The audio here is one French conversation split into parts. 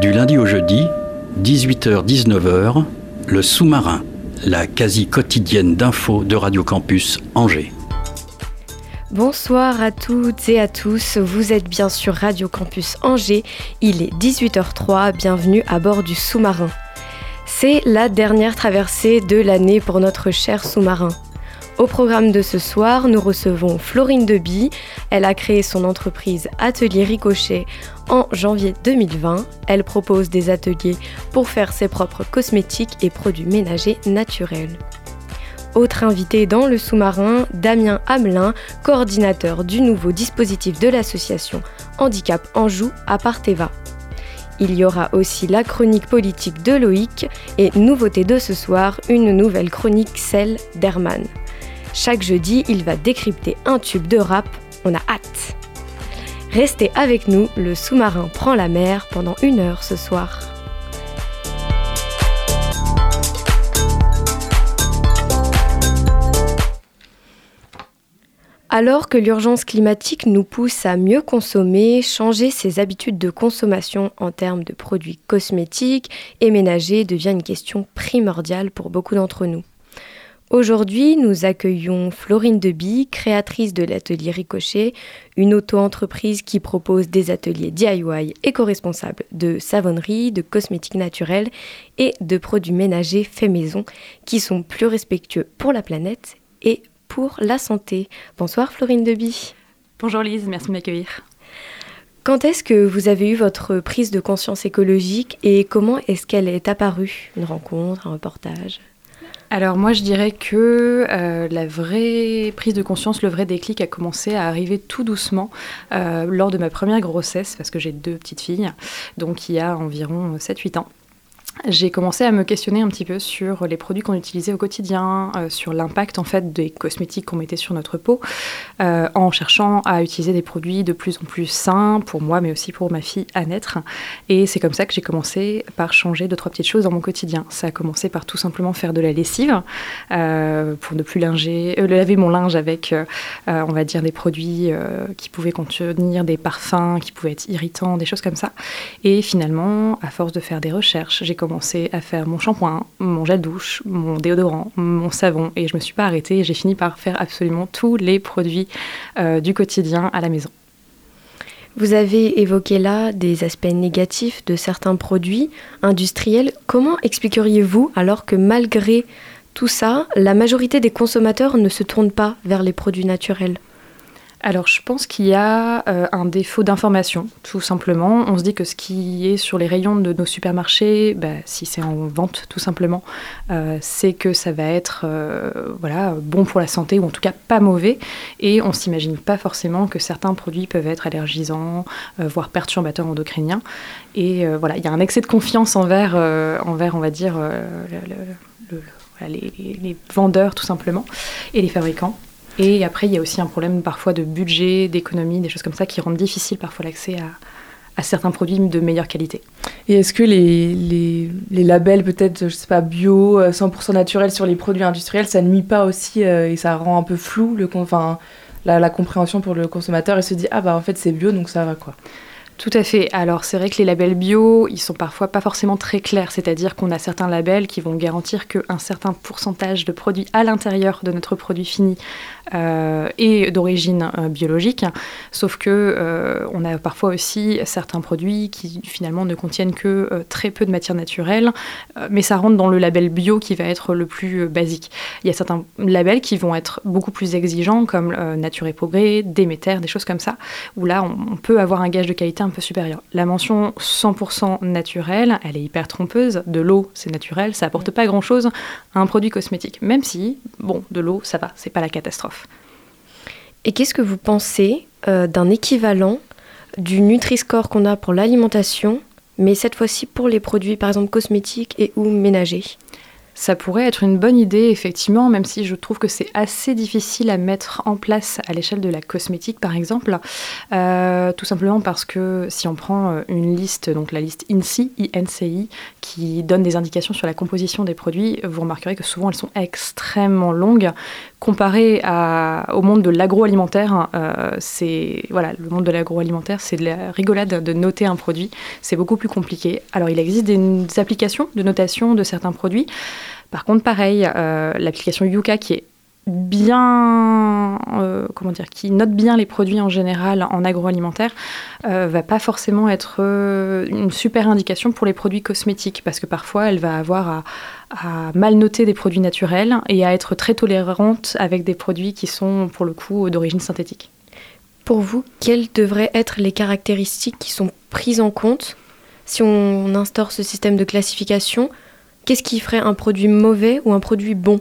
Du lundi au jeudi, 18h-19h, le sous-marin, la quasi quotidienne d'infos de Radio Campus Angers. Bonsoir à toutes et à tous, vous êtes bien sur Radio Campus Angers, il est 18h03, bienvenue à bord du sous-marin. C'est la dernière traversée de l'année pour notre cher sous-marin. Au programme de ce soir, nous recevons Florine Deby. Elle a créé son entreprise Atelier Ricochet en janvier 2020. Elle propose des ateliers pour faire ses propres cosmétiques et produits ménagers naturels. Autre invité dans le sous-marin, Damien Hamelin, coordinateur du nouveau dispositif de l'association Handicap Anjou à Parteva. Il y aura aussi la chronique politique de Loïc et nouveauté de ce soir, une nouvelle chronique celle d'Herman. Chaque jeudi, il va décrypter un tube de rap. On a hâte. Restez avec nous, le sous-marin prend la mer pendant une heure ce soir. Alors que l'urgence climatique nous pousse à mieux consommer, changer ses habitudes de consommation en termes de produits cosmétiques et ménagers devient une question primordiale pour beaucoup d'entre nous. Aujourd'hui, nous accueillons Florine Deby, créatrice de l'atelier Ricochet, une auto-entreprise qui propose des ateliers DIY éco-responsables de savonnerie, de cosmétiques naturels et de produits ménagers faits maison qui sont plus respectueux pour la planète et pour la santé. Bonsoir Florine Deby. Bonjour Lise, merci de m'accueillir. Quand est-ce que vous avez eu votre prise de conscience écologique et comment est-ce qu'elle est apparue? Une rencontre, un reportage? Alors moi je dirais que euh, la vraie prise de conscience, le vrai déclic a commencé à arriver tout doucement euh, lors de ma première grossesse, parce que j'ai deux petites filles, donc il y a environ 7-8 ans. J'ai commencé à me questionner un petit peu sur les produits qu'on utilisait au quotidien, euh, sur l'impact en fait des cosmétiques qu'on mettait sur notre peau, euh, en cherchant à utiliser des produits de plus en plus sains pour moi, mais aussi pour ma fille à naître. Et c'est comme ça que j'ai commencé par changer deux trois petites choses dans mon quotidien. Ça a commencé par tout simplement faire de la lessive euh, pour ne plus linger, laver mon linge avec, on va dire des produits qui pouvaient contenir des parfums, qui pouvaient être irritants, des choses comme ça. Et finalement, à force de faire des recherches, j'ai commencé à faire mon shampoing, mon gel douche, mon déodorant, mon savon, et je me suis pas arrêtée. J'ai fini par faire absolument tous les produits euh, du quotidien à la maison. Vous avez évoqué là des aspects négatifs de certains produits industriels. Comment expliqueriez-vous alors que malgré tout ça, la majorité des consommateurs ne se tournent pas vers les produits naturels? Alors je pense qu'il y a euh, un défaut d'information, tout simplement. On se dit que ce qui est sur les rayons de nos supermarchés, bah, si c'est en vente tout simplement, euh, c'est que ça va être euh, voilà, bon pour la santé ou en tout cas pas mauvais. Et on s'imagine pas forcément que certains produits peuvent être allergisants, voire perturbateurs endocriniens. Et voilà, il y a un excès de confiance envers, envers on va dire, les, les vendeurs tout simplement et les fabricants. Et après, il y a aussi un problème parfois de budget, d'économie, des choses comme ça qui rendent difficile parfois l'accès à, certains produits de meilleure qualité. Et est-ce que les, les, labels peut-être, je sais pas, bio, 100% euh, naturels sur les produits industriels, ça ne nuit pas aussi euh, et ça rend un peu flou le, enfin, la, la compréhension pour le consommateur et se dit ah bah en fait c'est bio donc ça va quoi. Tout à fait. Alors c'est vrai que les labels bio, ils sont parfois pas forcément très clairs, c'est-à-dire qu'on a certains labels qui vont garantir qu'un certain pourcentage de produits à l'intérieur de notre produit fini euh, est d'origine euh, biologique, sauf que euh, on a parfois aussi certains produits qui finalement ne contiennent que très peu de matière naturelle, mais ça rentre dans le label bio qui va être le plus basique. Il y a certains labels qui vont être beaucoup plus exigeants, comme Nature et Progrès, Déméter, des choses comme ça, où là on, on peut avoir un gage de qualité un peu supérieur. La mention 100% naturelle, elle est hyper trompeuse. De l'eau, c'est naturel, ça apporte pas grand-chose à un produit cosmétique. Même si, bon, de l'eau, ça va, c'est pas la catastrophe. Et qu'est-ce que vous pensez euh, d'un équivalent du Nutri-Score qu'on a pour l'alimentation, mais cette fois-ci pour les produits par exemple cosmétiques et ou ménagers? Ça pourrait être une bonne idée, effectivement, même si je trouve que c'est assez difficile à mettre en place à l'échelle de la cosmétique, par exemple. Euh, tout simplement parce que si on prend euh, une liste, donc la liste INSI, INCI, qui donne des indications sur la composition des produits, vous remarquerez que souvent elles sont extrêmement longues. Comparé au monde de l'agroalimentaire, euh, c'est voilà, le monde de l'agroalimentaire, c'est la rigolade de noter un produit. C'est beaucoup plus compliqué. Alors il existe des, applications de notation de certains produits. Par contre, pareil, euh, l'application Yuka qui est bien, euh, qui note bien les produits en général en agroalimentaire, va pas forcément être une super indication pour les produits cosmétiques parce que parfois elle va avoir à, à mal noter des produits naturels et à être très tolérante avec des produits qui sont pour le coup d'origine synthétique. Pour vous, quelles devraient être les caractéristiques qui sont prises en compte si on instaure ce système de classification? Qu'est-ce qui ferait un produit mauvais ou un produit bon?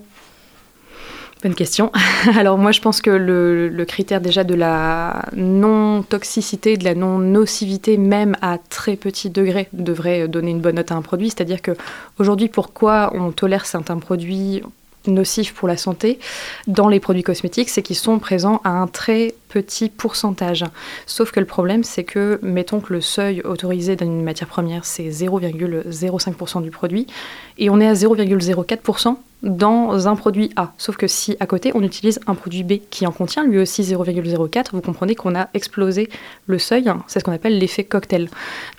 Bonne question. Alors moi je pense que le, critère déjà de la non-toxicité, de la non-nocivité, même à très petit degré, devrait donner une bonne note à un produit. C'est-à-dire que aujourd'hui, pourquoi on tolère certains produits nocifs pour la santé dans les produits cosmétiques, c'est qu'ils sont présents à un très petit pourcentage. Sauf que le problème, c'est que, mettons que le seuil autorisé d'une matière première, c'est 0,05% du produit, et on est à 0,04% dans un produit A. Sauf que si à côté on utilise un produit B qui en contient lui aussi 0,04, vous comprenez qu'on a explosé le seuil, c'est ce qu'on appelle l'effet cocktail.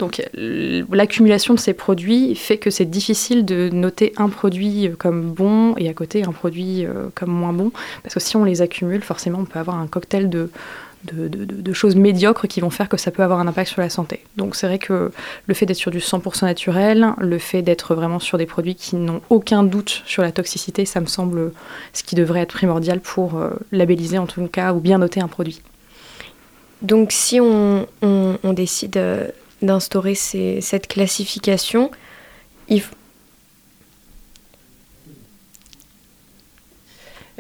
Donc l'accumulation de ces produits fait que c'est difficile de noter un produit comme bon et à côté un produit euh, comme moins bon, parce que si on les accumule, forcément on peut avoir un cocktail de, de, de, de, choses médiocres qui vont faire que ça peut avoir un impact sur la santé. Donc c'est vrai que le fait d'être sur du 100% naturel, le fait d'être vraiment sur des produits qui n'ont aucun doute sur la toxicité, ça me semble ce qui devrait être primordial pour euh, labelliser en tout cas ou bien noter un produit. Donc si on, on, on décide euh, d'instaurer cette classification, il faut...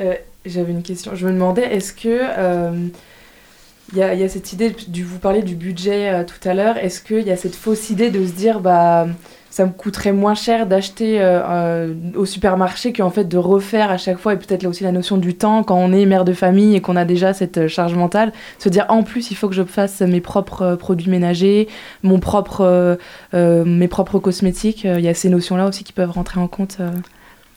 Euh, J'avais une question. Je me demandais, est-ce que euh, il y, a cette idée, du, vous parlez du budget euh, tout à l'heure, est-ce qu'il y a cette fausse idée de se dire, bah, ça me coûterait moins cher d'acheter euh, euh, au supermarché qu'en fait de refaire à chaque fois, et peut-être là aussi la notion du temps, quand on est mère de famille et qu'on a déjà cette charge mentale, se dire en plus il faut que je fasse mes propres produits ménagers, mon propre, mes propres cosmétiques, il y a ces notions-là aussi qui peuvent rentrer en compte.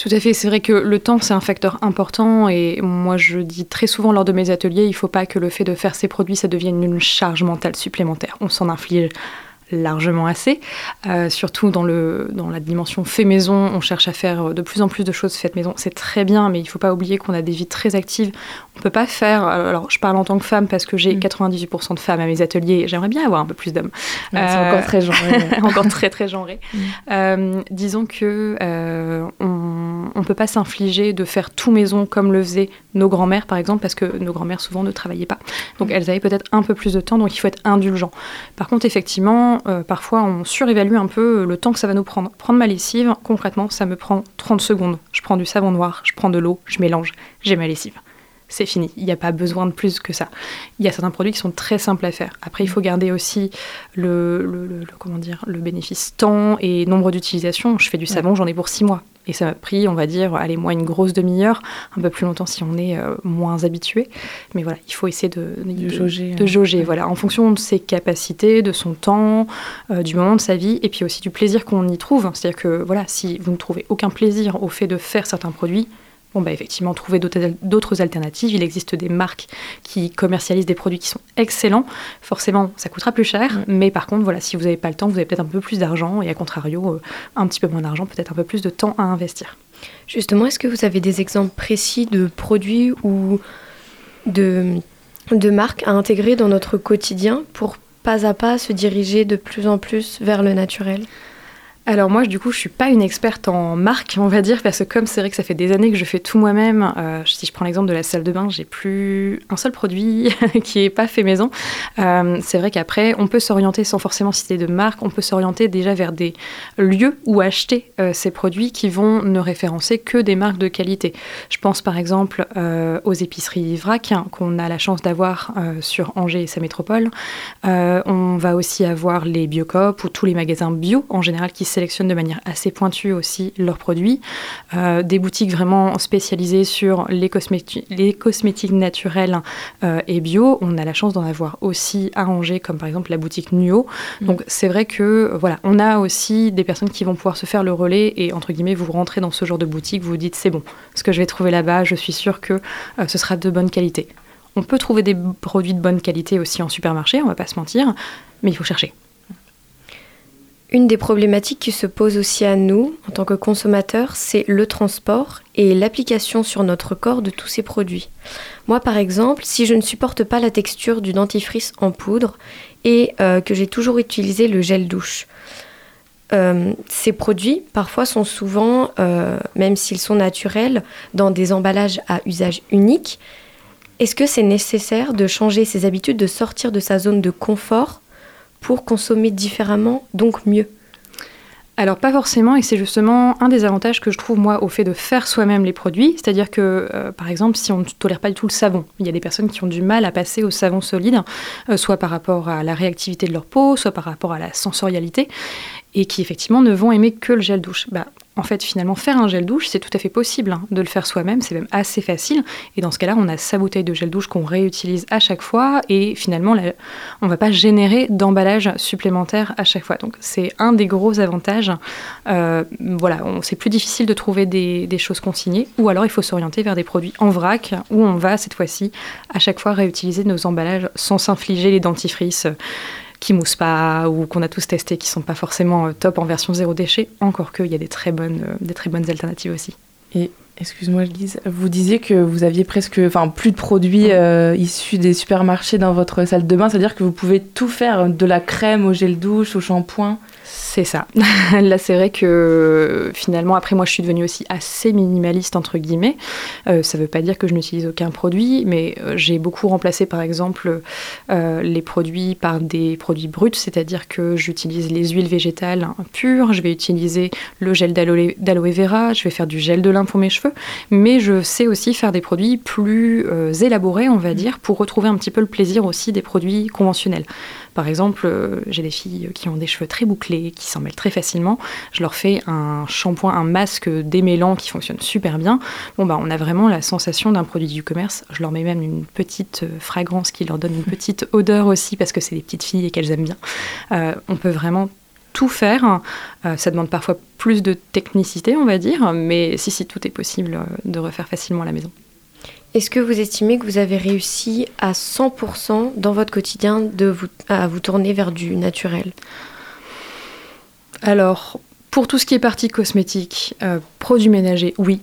Tout à fait, c'est vrai que le temps c'est un facteur important et moi je dis très souvent lors de mes ateliers, il ne faut pas que le fait de faire ces produits ça devienne une charge mentale supplémentaire. On s'en inflige largement assez, euh, surtout dans, le, dans la dimension fait maison, on cherche à faire de plus en plus de choses faites maison, c'est très bien, mais il ne faut pas oublier qu'on a des vies très actives, on ne peut pas faire, alors je parle en tant que femme parce que j'ai 98% de femmes à mes ateliers, j'aimerais bien avoir un peu plus d'hommes. C'est euh, encore très genré. encore très très genré. Mm. Euh, disons que on ne peut pas s'infliger de faire tout maison comme le faisaient nos grands-mères par exemple, parce que nos grands-mères souvent ne travaillaient pas, donc elles avaient peut-être un peu plus de temps, donc il faut être indulgent. Par contre, effectivement, euh, parfois on surévalue un peu le temps que ça va nous prendre. Prendre ma lessive, concrètement, ça me prend 30 secondes. Je prends du savon noir, je prends de l'eau, je mélange, j'ai ma lessive. C'est fini, il n'y a pas besoin de plus que ça. Il y a certains produits qui sont très simples à faire. Après, il faut garder aussi le, le, le, le comment dire, le bénéfice temps et nombre d'utilisations. Je fais du savon, j'en ai pour 6 mois. Et ça m'a pris, on va dire, allez, moi, une grosse demi-heure, un peu plus longtemps si on est euh, moins habitué. Mais voilà, il faut essayer de, de, de jauger, de jauger ouais. voilà, en fonction de ses capacités, de son temps, euh, du moment de sa vie, et puis aussi du plaisir qu'on y trouve. C'est-à-dire que, voilà, si vous ne trouvez aucun plaisir au fait de faire certains produits, Bon, bah, effectivement, trouver d'autres alternatives. Il existe des marques qui commercialisent des produits qui sont excellents. Forcément, ça coûtera plus cher, mais par contre, voilà, si vous n'avez pas le temps, vous avez peut-être un peu plus d'argent, et à contrario, euh, un petit peu moins d'argent, peut-être un peu plus de temps à investir. Justement, est-ce que vous avez des exemples précis de produits ou de, de marques à intégrer dans notre quotidien pour pas à pas se diriger de plus en plus vers le naturel? Alors moi, du coup, je suis pas une experte en marque, on va dire, parce que comme c'est vrai que ça fait des années que je fais tout moi-même, euh, si je prends l'exemple de la salle de bain, j'ai plus un seul produit qui est pas fait maison. Euh, c'est vrai qu'après, on peut s'orienter sans forcément citer de marque, on peut s'orienter déjà vers des lieux où acheter euh, ces produits qui vont ne référencer que des marques de qualité. Je pense par exemple aux épiceries Vrac hein, qu'on a la chance d'avoir sur Angers et sa métropole. on va aussi avoir les Biocop ou tous les magasins bio en général qui sélectionnent de manière assez pointue aussi leurs produits. Euh, des boutiques vraiment spécialisées sur les, cosmétiques, les cosmétiques naturels euh, et bio. On a la chance d'en avoir aussi à Angers, comme par exemple la boutique Nuo. Mm. Donc c'est vrai que voilà, on a aussi des personnes qui vont pouvoir se faire le relais et entre guillemets, vous rentrez dans ce genre de boutique, vous vous dites c'est bon, ce que je vais trouver là-bas, je suis sûre que euh, ce sera de bonne qualité. On peut trouver des produits de bonne qualité aussi en supermarché, on va pas se mentir, mais il faut chercher. Une des problématiques qui se pose aussi à nous, en tant que consommateurs, c'est le transport et l'application sur notre corps de tous ces produits. Moi, par exemple, si je ne supporte pas la texture du dentifrice en poudre et euh, que j'ai toujours utilisé le gel douche, euh, ces produits, parfois, sont souvent, euh, même s'ils sont naturels, dans des emballages à usage unique. Est-ce que c'est nécessaire de changer ses habitudes, de sortir de sa zone de confort pour consommer différemment, donc mieux alors pas forcément, et c'est justement un des avantages que je trouve moi au fait de faire soi-même les produits, c'est-à-dire que euh, par exemple si on ne tolère pas du tout le savon, il y a des personnes qui ont du mal à passer au savon solide, euh, soit par rapport à la réactivité de leur peau, soit par rapport à la sensorialité, et qui effectivement ne vont aimer que le gel douche. Bah, en fait, finalement, faire un gel douche, c'est tout à fait possible hein, de le faire soi-même, c'est même assez facile. Et dans ce cas-là, on a sa bouteille de gel douche qu'on réutilise à chaque fois, et finalement, on ne va pas générer d'emballage supplémentaire à chaque fois. Donc, c'est un des gros avantages. Euh, voilà, c'est plus difficile de trouver des, des, choses consignées, ou alors il faut s'orienter vers des produits en vrac, où on va cette fois-ci à chaque fois réutiliser nos emballages sans s'infliger les dentifrices qui moussent pas ou qu'on a tous testé qui sont pas forcément euh, top en version zéro déchet, encore qu'il y a des très bonnes, euh, des très bonnes alternatives aussi. Excuse-moi, Lise, vous disiez que vous aviez presque, enfin, plus de produits euh, issus des supermarchés dans votre salle de bain, c'est-à-dire que vous pouvez tout faire, de la crème au gel douche, au shampoing. C'est ça. Là, c'est vrai que finalement, après, moi, je suis devenue aussi assez minimaliste, entre guillemets. Euh, ça ne veut pas dire que je n'utilise aucun produit, mais euh, j'ai beaucoup remplacé, par exemple, les produits par des produits bruts, c'est-à-dire que j'utilise les huiles végétales pures, je vais utiliser le gel d'aloe vera, je vais faire du gel de lin pour mes cheveux, mais je sais aussi faire des produits plus élaborés, on va dire, pour retrouver un petit peu le plaisir aussi des produits conventionnels. Par exemple, j'ai des filles qui ont des cheveux très bouclés, qui s'en mêlent très facilement. Je leur fais un shampoing, un masque démêlant qui fonctionne super bien. Bon, bah, on a vraiment la sensation d'un produit du commerce. Je leur mets même une petite euh, fragrance qui leur donne une petite odeur aussi parce que c'est des petites filles et qu'elles aiment bien. Euh, on peut vraiment tout faire. Euh, ça demande parfois plus de technicité, on va dire, mais si, si, tout est possible de refaire facilement à la maison. Est-ce que vous estimez que vous avez réussi à 100% dans votre quotidien de vous, à vous tourner vers du naturel? Alors, pour tout ce qui est partie cosmétique, euh, produits ménagers, oui,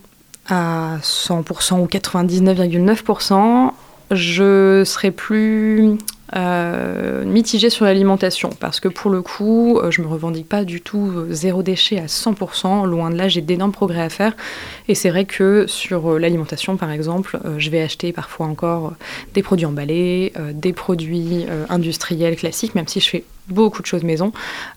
à 100% ou 99,9%. Je serais plus euh, mitigée sur l'alimentation parce que pour le coup, euh, je me revendique pas du tout zéro déchet à 100%. Loin de là, j'ai d'énormes progrès à faire. Et c'est vrai que sur l'alimentation, par exemple, je vais acheter parfois encore des produits emballés, des produits industriels classiques, même si je fais beaucoup de choses maison.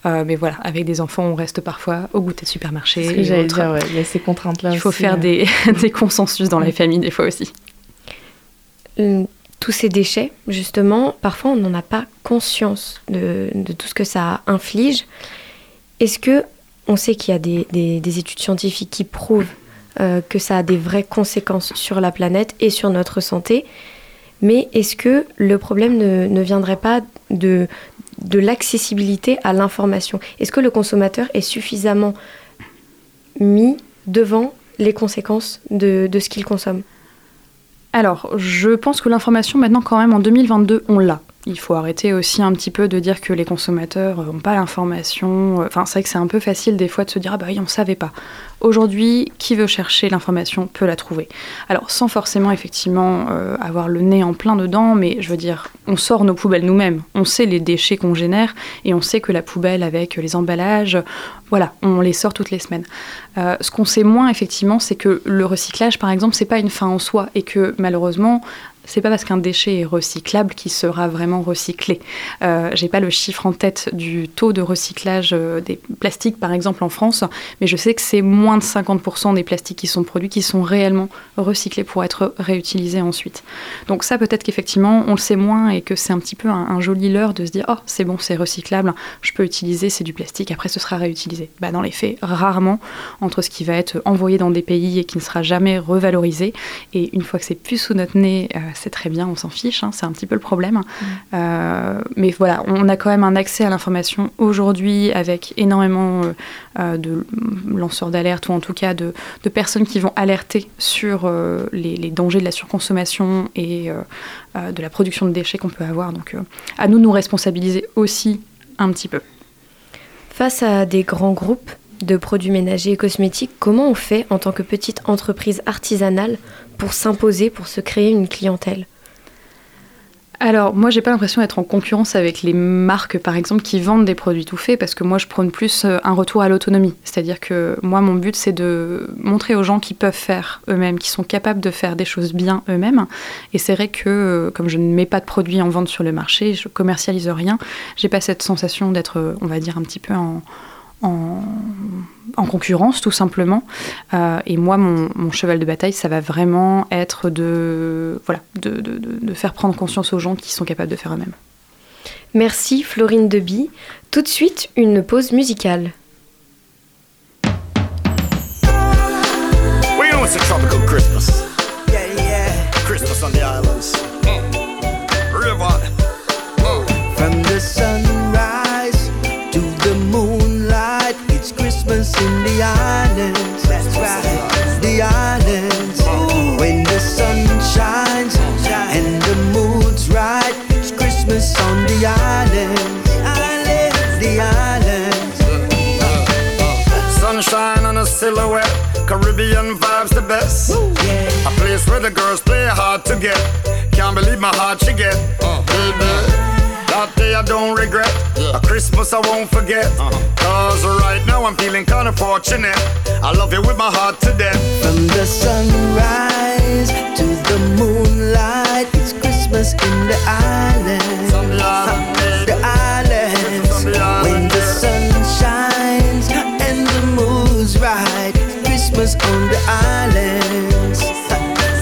Euh, mais voilà, avec des enfants, on reste parfois au goûter de supermarché. C'est j'allais dire, il y a ces contraintes-là. Il faut faire des, des, consensus dans la famille, des fois aussi. Tous ces déchets, justement, parfois on n'en a pas conscience de, tout ce que ça inflige. Est-ce que on sait qu'il y a des, des, études scientifiques qui prouvent euh, que ça a des vraies conséquences sur la planète et sur notre santé? Mais est-ce que le problème ne, viendrait pas de, de l'accessibilité à l'information? Est-ce que le consommateur est suffisamment mis devant les conséquences de, ce qu'il consomme? Alors, je pense que l'information maintenant quand même en 2022, on l'a. Il faut arrêter aussi un petit peu de dire que les consommateurs n'ont pas l'information. Enfin, c'est vrai que c'est un peu facile des fois de se dire ah bah oui, on ne savait pas. Aujourd'hui, qui veut chercher l'information peut la trouver. Alors, sans forcément effectivement euh, avoir le nez en plein dedans, mais je veux dire, on sort nos poubelles nous-mêmes. On sait les déchets qu'on génère et on sait que la poubelle avec les emballages, voilà, on les sort toutes les semaines. Euh, ce qu'on sait moins effectivement, c'est que le recyclage, par exemple, c'est pas une fin en soi et que malheureusement, c'est pas parce qu'un déchet est recyclable qu'il sera vraiment recyclé. Euh, J'ai pas le chiffre en tête du taux de recyclage euh, des plastiques, par exemple, en France, mais je sais que c'est moins de 50% des plastiques qui sont produits qui sont réellement recyclés pour être réutilisés ensuite. Donc ça, peut-être qu'effectivement, on le sait moins et que c'est un petit peu un, joli leurre de se dire, oh, c'est bon, c'est recyclable, je peux utiliser, c'est du plastique, après ce sera réutilisé. Bah, dans les faits, rarement, entre ce qui va être envoyé dans des pays et qui ne sera jamais revalorisé, et une fois que c'est plus sous notre nez, euh, c'est très bien, on s'en fiche, hein, c'est un petit peu le problème. Mm. Euh, mais voilà, on a quand même un accès à l'information aujourd'hui avec énormément euh, euh, de lanceurs d'alerte ou en tout cas de, personnes qui vont alerter sur les, dangers de la surconsommation et de la production de déchets qu'on peut avoir. Donc à nous de nous responsabiliser aussi un petit peu. Face à des grands groupes de produits ménagers et cosmétiques, comment on fait en tant que petite entreprise artisanale pour s'imposer, pour se créer une clientèle alors, moi, j'ai pas l'impression d'être en concurrence avec les marques, par exemple, qui vendent des produits tout faits, parce que moi, je prône plus euh, un retour à l'autonomie. C'est-à-dire que moi, mon but, c'est de montrer aux gens qui peuvent faire eux-mêmes, qui sont capables de faire des choses bien eux-mêmes. Et c'est vrai que, euh, comme je ne mets pas de produits en vente sur le marché, je commercialise rien, j'ai pas cette sensation d'être, on va dire, un petit peu en, en, concurrence tout simplement. Euh, et moi, mon, cheval de bataille, ça va vraiment être de, voilà, de, faire prendre conscience aux gens qui sont capables de faire eux-mêmes. Merci Florine Deby. Tout de suite, une pause musicale. Christmas. Christmas on the islands. In the islands. That's right, the islands. When the sun shines and the mood's right, it's Christmas on the islands. The islands. Uh, uh, uh. Sunshine on a silhouette, Caribbean vibes the best. A place where the girls play hard to get. Can't believe my heart she get. Baby. That day I don't regret. A Christmas I won't forget. Cause right now I'm feeling kinda fortunate. I love you with my heart to death. From the sunrise to the moonlight, it's Christmas in the island. The islands. When the sun shines and the moon's right, Christmas on the islands.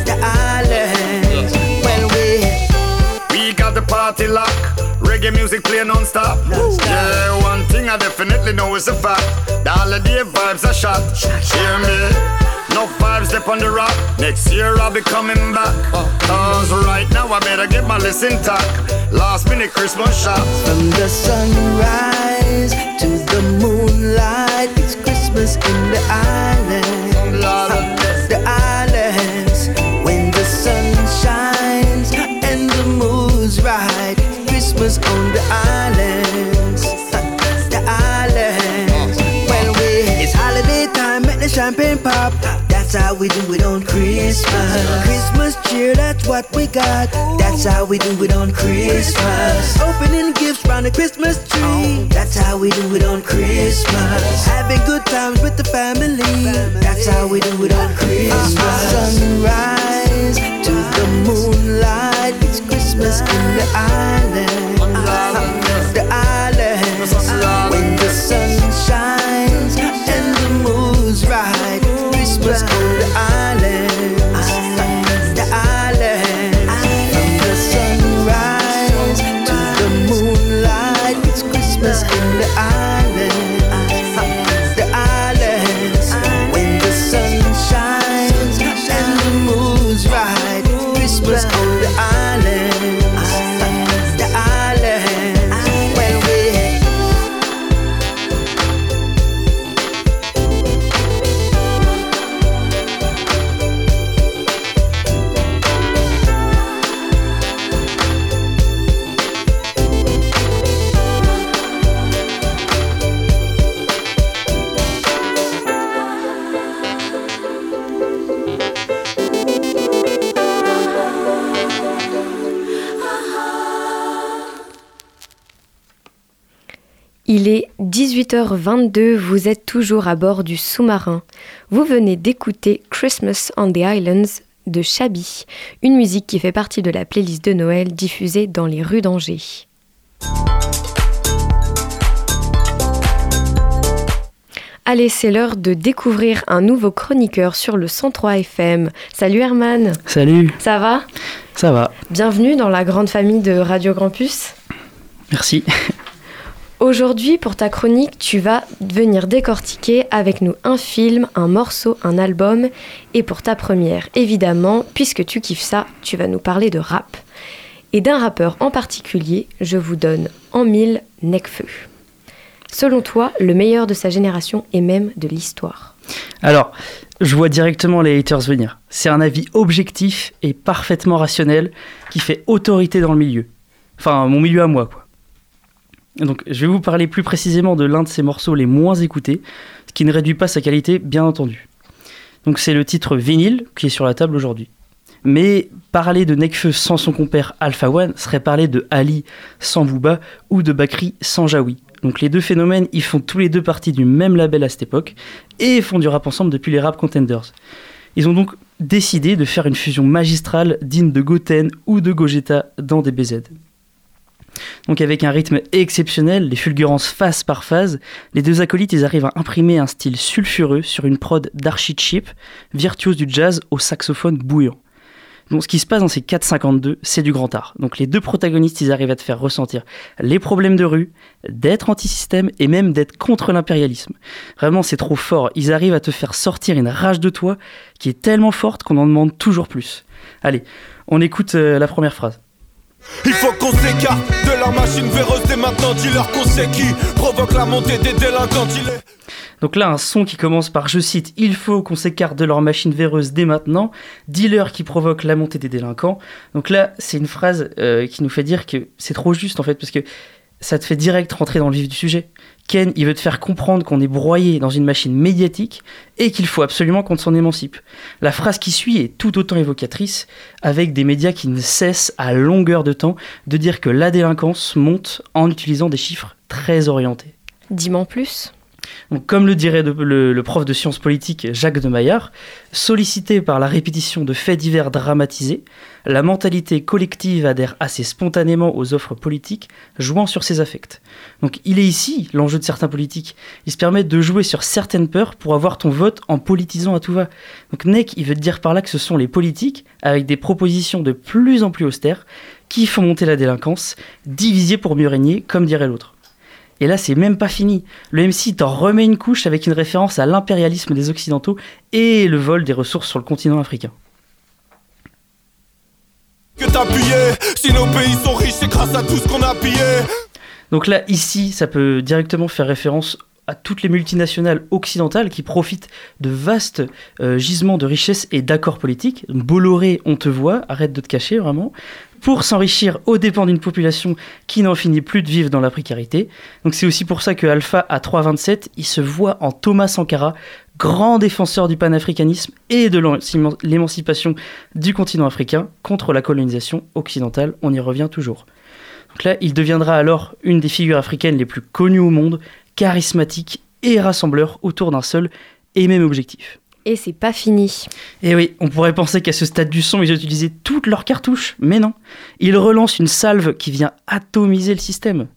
The islands. Well, we we got the party lock reggae music play non-stop. Yeah, one thing I definitely know is a fact. The holiday vibes are shot. Hear me? No vibes step on the rock. Next year I'll be coming back. Oh. Cause right now I better get my list intact. Last minute Christmas shots. From the sunrise to the moonlight, it's Christmas in the island. The islands. Christmas on the islands. The islands. Well, we, it's holiday time, make the champagne pop. That's how we do it on Christmas. Christmas cheer, that's what we got. That's how we do it on Christmas. Opening gifts round the Christmas tree. That's how we do it on Christmas. Having good times with the family. That's how we do it on Christmas. Sunrise to the moonlight. Christmas in the island. The island. When the sun shines 18h22, vous êtes toujours à bord du sous-marin. Vous venez d'écouter Christmas on the Islands de Chabi, une musique qui fait partie de la playlist de Noël diffusée dans les rues d'Angers. Allez, c'est l'heure de découvrir un nouveau chroniqueur sur le 103 FM. Salut Herman. Salut. Ça va? Ça va. Bienvenue dans la grande famille de Radio Campus. Merci. Aujourd'hui, pour ta chronique, tu vas venir décortiquer avec nous un film, un morceau, un album. Et pour ta première, évidemment, puisque tu kiffes ça, tu vas nous parler de rap. Et d'un rappeur en particulier, je vous donne en mille Necfeu. Selon toi, le meilleur de sa génération et même de l'histoire Alors, je vois directement les haters venir. C'est un avis objectif et parfaitement rationnel qui fait autorité dans le milieu. Enfin, mon milieu à moi, quoi. Donc, je vais vous parler plus précisément de l'un de ses morceaux les moins écoutés, ce qui ne réduit pas sa qualité, bien entendu. Donc, c'est le titre Vinyle qui est sur la table aujourd'hui. Mais parler de Nekfeu sans son compère Alpha One serait parler de Ali sans Booba ou de Bakri sans Jaoui. Donc les deux phénomènes, ils font tous les deux partie du même label à cette époque et font du rap ensemble depuis les Rap Contenders. Ils ont donc décidé de faire une fusion magistrale digne de Goten ou de Gogeta dans DBZ. Donc avec un rythme exceptionnel, les fulgurances phase par phase, les deux acolytes ils arrivent à imprimer un style sulfureux sur une prod d'archi chip, virtuose du jazz au saxophone bouillant. Donc ce qui se passe dans ces 4.52, c'est du grand art. Donc les deux protagonistes, ils arrivent à te faire ressentir les problèmes de rue, d'être anti-système et même d'être contre l'impérialisme. Vraiment, c'est trop fort. Ils arrivent à te faire sortir une rage de toi qui est tellement forte qu'on en demande toujours plus. Allez, on écoute euh, la première phrase. Il faut qu'on s'écarte de leur machine véreuse dès maintenant. Dis-leur qu'on sait qui provoque la montée des délinquants. Dis-les. Donc là, un son qui commence par, je cite, Il faut qu'on s'écarte de leur machine véreuse dès maintenant, dealer qui provoque la montée des délinquants. Donc là, c'est une phrase euh, qui nous fait dire que c'est trop juste en fait, parce que ça te fait direct rentrer dans le vif du sujet. Ken, il veut te faire comprendre qu'on est broyé dans une machine médiatique et qu'il faut absolument qu'on s'en émancipe. La phrase qui suit est tout autant évocatrice, avec des médias qui ne cessent à longueur de temps de dire que la délinquance monte en utilisant des chiffres très orientés. Dis-moi plus. Comme le dirait le, prof de sciences politiques Jacques de Maillard, sollicité par la répétition de faits divers dramatisés, la mentalité collective adhère assez spontanément aux offres politiques, jouant sur ses affects. Donc il est ici l'enjeu de certains politiques. Ils se permettent de jouer sur certaines peurs pour avoir ton vote en politisant à tout va. Donc Neck, il veut dire par là que ce sont les politiques, avec des propositions de plus en plus austères, qui font monter la délinquance, divisés pour mieux régner, comme dirait l'autre. Et là, c'est même pas fini. Le MC t'en remet une couche avec une référence à l'impérialisme des Occidentaux et le vol des ressources sur le continent africain. Que t'as pillé. Si nos pays sont riches, c'est grâce à tout ce qu'on a pillé. Donc là, ici, ça peut directement faire référence à toutes les multinationales occidentales qui profitent de vastes euh, gisements de richesses et d'accords politiques. Bolloré, on te voit, arrête de te cacher vraiment, pour s'enrichir aux dépens d'une population qui n'en finit plus de vivre dans la précarité. Donc c'est aussi pour ça que Alpha à 3,27, il se voit en Thomas Sankara, grand défenseur du panafricanisme et de l'émancipation du continent africain contre la colonisation occidentale. On y revient toujours. Donc là, il deviendra alors une des figures africaines les plus connues au monde, charismatique et rassembleur autour d'un seul et même objectif. Et c'est pas fini. Et oui, on pourrait penser qu'à ce stade du son, ils utilisaient toutes leurs cartouches, mais non. Ils relancent une salve qui vient atomiser le système.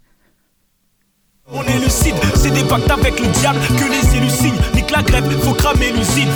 On est lucide, c'est des pactes avec le diable que les élus signent. Nique la grève, faut cramer l'usine.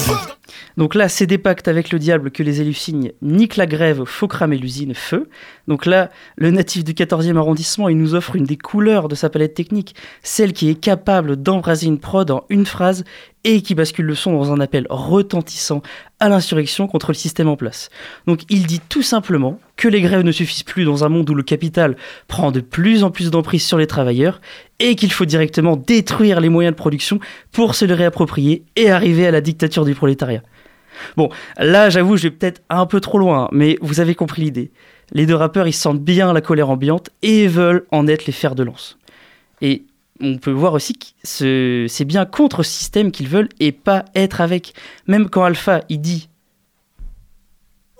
Donc là, c'est des pactes avec le diable que les élus signent. Nique la grève, faut cramer l'usine, feu. Donc là, le natif du 14e arrondissement, il nous offre une des couleurs de sa palette technique, celle qui est capable d'embraser une prod en une phrase et qui bascule le son dans un appel retentissant à l'insurrection contre le système en place. Donc il dit tout simplement que les grèves ne suffisent plus dans un monde où le capital prend de plus en plus d'emprise sur les travailleurs et qu'il faut directement détruire les moyens de production pour se les réapproprier et arriver à la dictature du prolétariat. Bon, là j'avoue, je vais peut-être un peu trop loin, mais vous avez compris l'idée. Les deux rappeurs, ils sentent bien la colère ambiante et veulent en être les fers de lance. Et on peut voir aussi que ce- c'est bien contre ce système qu'ils veulent et pas être avec. Même quand Alpha, il dit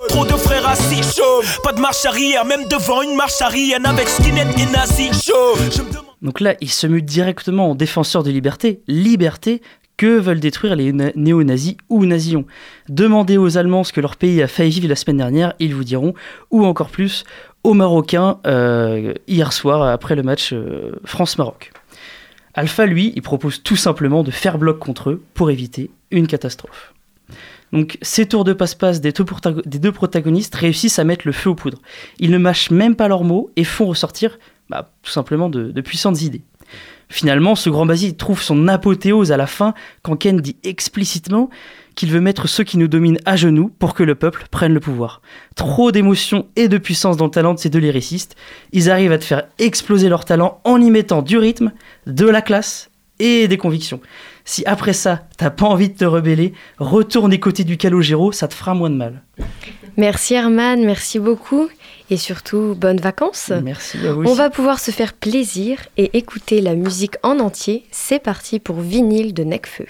Trop de frères assis, chaud. Pas de marche arrière, même devant une marche arrière avec skinhead et nazi, chaud. Donc là, il se mue directement en défenseur de liberté, liberté que veulent détruire les na- néo-nazis ou nazillons. Demandez aux Allemands ce que leur pays a failli vivre la semaine dernière, ils vous diront, ou encore plus, aux Marocains euh, hier soir après le match euh, France-Maroc. Alpha, lui, il propose tout simplement de faire bloc contre eux pour éviter une catastrophe. Donc ces tours de passe-passe des, deux protagonistes réussissent à mettre le feu aux poudres. Ils ne mâchent même pas leurs mots et font ressortir bah, tout simplement de puissantes idées. Finalement, ce grand Basile trouve son apothéose à la fin quand Ken dit explicitement qu'il veut mettre ceux qui nous dominent à genoux pour que le peuple prenne le pouvoir. Trop d'émotion et de puissance dans le talent de ces deux lyricistes. Ils arrivent à te faire exploser leur talent en y mettant du rythme, de la classe et des convictions. Si après ça, t'as pas envie de te rebeller, retourne écouter du Calogero, ça te fera moins de mal. Merci Herman, merci beaucoup et surtout bonnes vacances. Merci à vous. On va pouvoir se faire plaisir et écouter la musique en entier. C'est parti pour vinyle de Necfeu.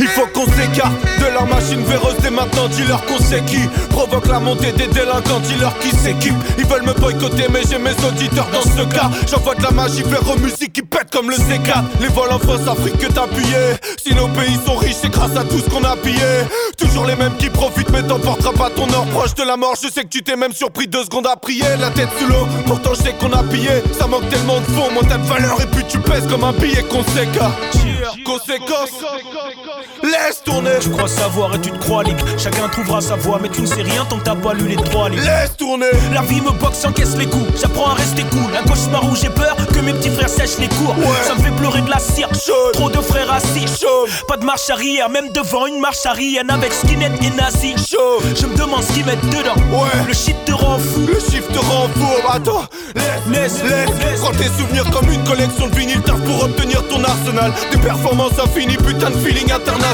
Il faut qu'on s'écarte de leur machine véreuse dès maintenant. Dis-leur qu'on sait qui provoque la montée des délinquants. Dis-leur qui s'équipe. Ils veulent me boycotter, mais j'ai mes auditeurs dans ce cas. J'envoie de la magie vers musique qui pète comme le C4. Les vols en France, Afrique que t'appuyais. Si nos pays sont riches, c'est grâce à tout ce qu'on a pillé. Toujours les mêmes qui profitent, mais t'emporteras pas ton or proche de la mort. Je sais que tu t'es même surpris deux secondes à prier. La tête sous l'eau, pourtant je sais qu'on a pillé. Ça manque tellement de fond, t'as de valeur et puis tu pèses comme un billet conséquent. Conséquence. Laisse tourner, Tu crois savoir et tu te crois libre. Chacun trouvera sa voie, mais tu ne sais rien tant que t'as pas lu les trois livres. laisse tourner. La vie me boxe, encaisse les coups. J'apprends à rester cool. Un cauchemar où j'ai peur que mes petits frères sèchent les cours. Ça me fait pleurer de la cire. Chaude. Trop de frères assis. Chaude. Pas de marche arrière, même devant une marche arrière avec skinhead et nazi. Chaud. Je me demande ce qu'ils mettent dedans. Ouais. Le shit te rend fou. Le chiffre te rend fou. Attends, laisse, Laisse, laisse, laisse. Prends tes souvenirs comme une collection de vinyles. Taf pour obtenir ton arsenal. Des performances infinies, putain de feeling international.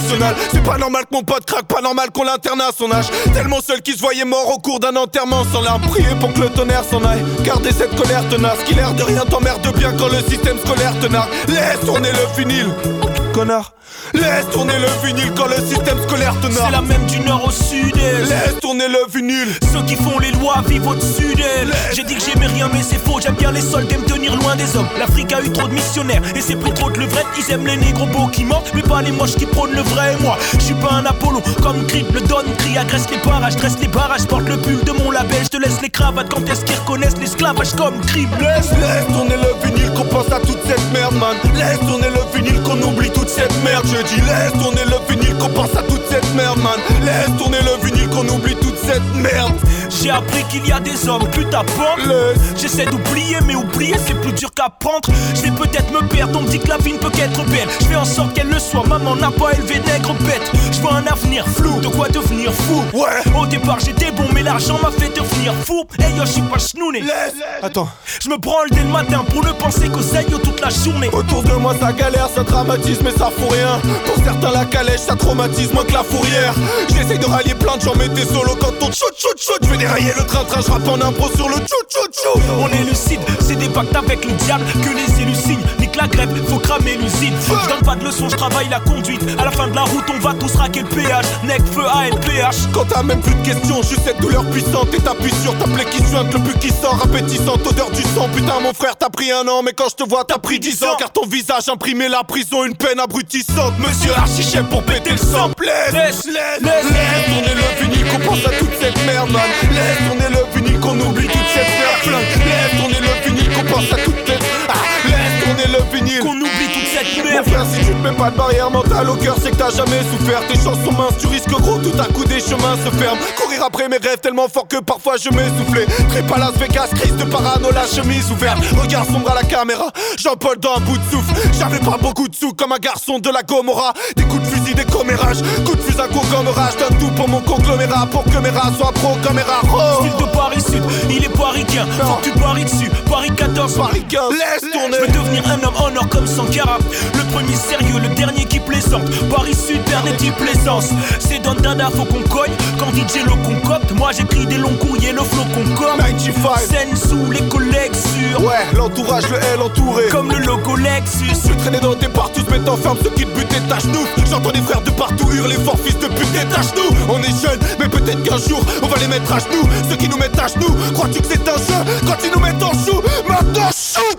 C'est pas normal que mon pote craque, pas normal qu'on l'interne à son âge. Tellement seul qu'il se voyait mort au cours d'un enterrement sans larmes. Prier pour que le tonnerre s'en aille. Gardez cette colère tenace qui l'air de rien t'emmerde bien quand le système scolaire te. Laisse tourner le vinyle, connard. Laisse tourner le vinyle quand le système scolaire te C'est la même du nord au sud-est. Laisse tourner le vinyle. Ceux qui font les lois vivent au-dessus d'elles. J'ai dit que j'aimais rien, mais c'est faux. J'aime bien les soldats et me tenir loin des hommes. L'Afrique a eu trop de missionnaires et c'est pris trop de levrette. Ils aiment les négros beaux qui mentent, mais pas les moches qui prônent le vrai. Moi, je suis pas un Apollo comme Creep, le Don crie, agresse les parages, dresse les barrages, porte le pull de mon label. Je te laisse les cravates quand est-ce qu'ils reconnaissent l'esclavage comme Creep. Laisse, Laisse tourner le vinyle qu'on pense à toute cette merde man Laisse tourner le vinyle qu'on oublie toute cette merde. Je dis laisse tourner le vinyle qu'on pense à toute cette merde man. Laisse tourner le vinyle qu'on oublie toute cette merde. J'ai appris qu'il y a des hommes putain pompe Laisse. J'essaie d'oublier mais oublier c'est plus dur qu'apprendre. Je vais peut-être me perdre, on me dit que la vie ne peut qu'être belle. Je fais en sorte qu'elle le soit, maman n'a pas élevé nègre bête. Je vois un avenir flou, de quoi devenir fou. Ouais. Au départ j'étais bon mais l'argent m'a fait devenir fou. Hey yo je suis pas chnouné Laisse. Attends. Je me branle dès le matin pour ne penser qu'au yo toute la journée. Autour de moi ça galère, ça dramatise mais ça fout rien. Pour certains la calèche ça traumatise moins que la fourrière. J'essaye de rallier plein de gens mais t'es solo quand on shoot shoot shoot Je vais dérailler le train-train, je rappe en impro sur le chou chou chou. On est lucide, c'est des pactes avec le diable que les élus signent. La grève, faut cramer l'usine. Je donne pas de leçons, je travaille la conduite. À la fin de la route, on va tous raquer le péage. Nec, feu, ALPH. Quand t'as même plus de questions, juste cette douleur puissante. Et t'appuies sur ta plaie qui suinte, le but qui sort Appétissante, odeur du sang Putain mon frère t'as pris un an. Mais quand je te vois t'as pris dix ans. Car ton visage imprimé la prison Une peine abrutissante. Monsieur Archichef pour péter le sang. Laisse, laisse, laisse, laisse. Tourner le vinyle qu'on pense à toute cette merde man. Laisse tourner le vinyle qu'on oublie toute cette merde flingue Laisse tourner le vinyle qu'on pense à toute cette... Tourner le vinyle Qu'on oublie toute cette mon merde. frère, si tu te mets pas de barrière mentale au cœur, c'est que t'as jamais souffert. Tes chances sont minces, tu risques gros, tout à coup des chemins se ferment. Courir après mes rêves tellement fort que parfois je m'essoufflais. Très pas Las Vegas, crise de parano, la chemise ouverte. Regard sombre à la caméra, Jean-Paul dans un bout de souffle. J'avais pas beaucoup de sous comme un garçon de la Gomorra. Des coups de fusil, des commérages, coups de fusil, un coup comme rage. Donne tout pour mon conglomérat, pour que mes rats soient pro comme mes rats. Oh, Style de Paris Sud, il est pariquin. Faut que tu paries dessus. Paris 14, Paris 15, laisse tourner. Je veux devenir un homme en or comme Sankara Le premier sérieux, le dernier qui plaisante Paris Sud, dernier type plaisance C'est dans Dada, faut qu'on cogne Quand DJ le concocte Moi j'écris des longs courriers, le flow concorde 95. Scène sous les collègues sûrs Ouais, l'entourage, le L entouré. Comme le logo Lexus Je traîner dans tes partout, mais t'enfermes ceux qui te butent détache-nous. J'entends des frères de partout hurler fort, fils de pute, détache-nous. On est jeunes, mais peut-être qu'un jour, on va les mettre à genoux. Ceux qui nous mettent à genoux, crois-tu que c'est un jeu? Quand ils nous mettent en chou Maintenant, shoot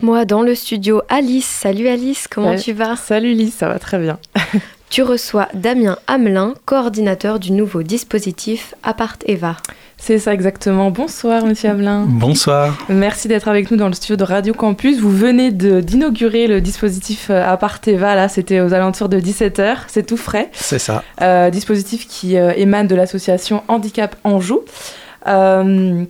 Avec moi dans le studio Alice. Salut Alice, comment Salut. tu vas? Salut Lise, ça va très bien. Tu reçois Damien Hamelin, coordinateur du nouveau dispositif Apart Eva. C'est ça exactement. Bonsoir Monsieur Hamelin. Bonsoir. Merci d'être avec nous dans le studio de Radio Campus. Vous venez de- d'inaugurer le dispositif euh, Aparteva, là c'était aux alentours de 17h, c'est tout frais. C'est ça. Euh, dispositif qui euh, émane de l'association Handicap Anjou. Euh,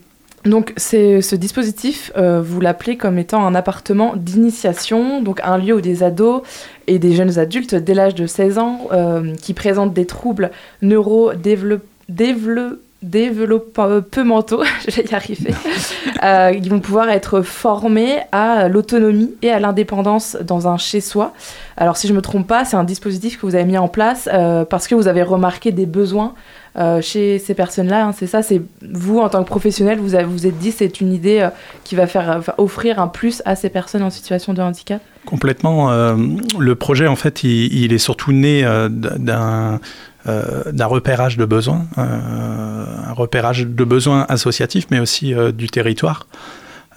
donc c'est ce dispositif, euh, vous l'appelez comme étant un appartement d'initiation, donc un lieu où des ados et des jeunes adultes dès l'âge de 16 ans euh, qui présentent des troubles neuro-développementaux, je vais y arriver, euh, ils vont pouvoir être formés à l'autonomie et à l'indépendance dans un chez-soi. Alors si je me trompe pas, c'est un dispositif que vous avez mis en place parce que vous avez remarqué des besoins euh, chez ces personnes-là. hein. c'est ça, c'est vous en tant que professionnel, vous avez- vous êtes dit c'est une idée euh, qui va faire offrir un plus à ces personnes en situation de handicap? Complètement. euh, le projet, en fait, il, il est surtout né d'un euh, d'un repérage de besoins, euh, un repérage de besoins associatifs, mais aussi euh, du territoire.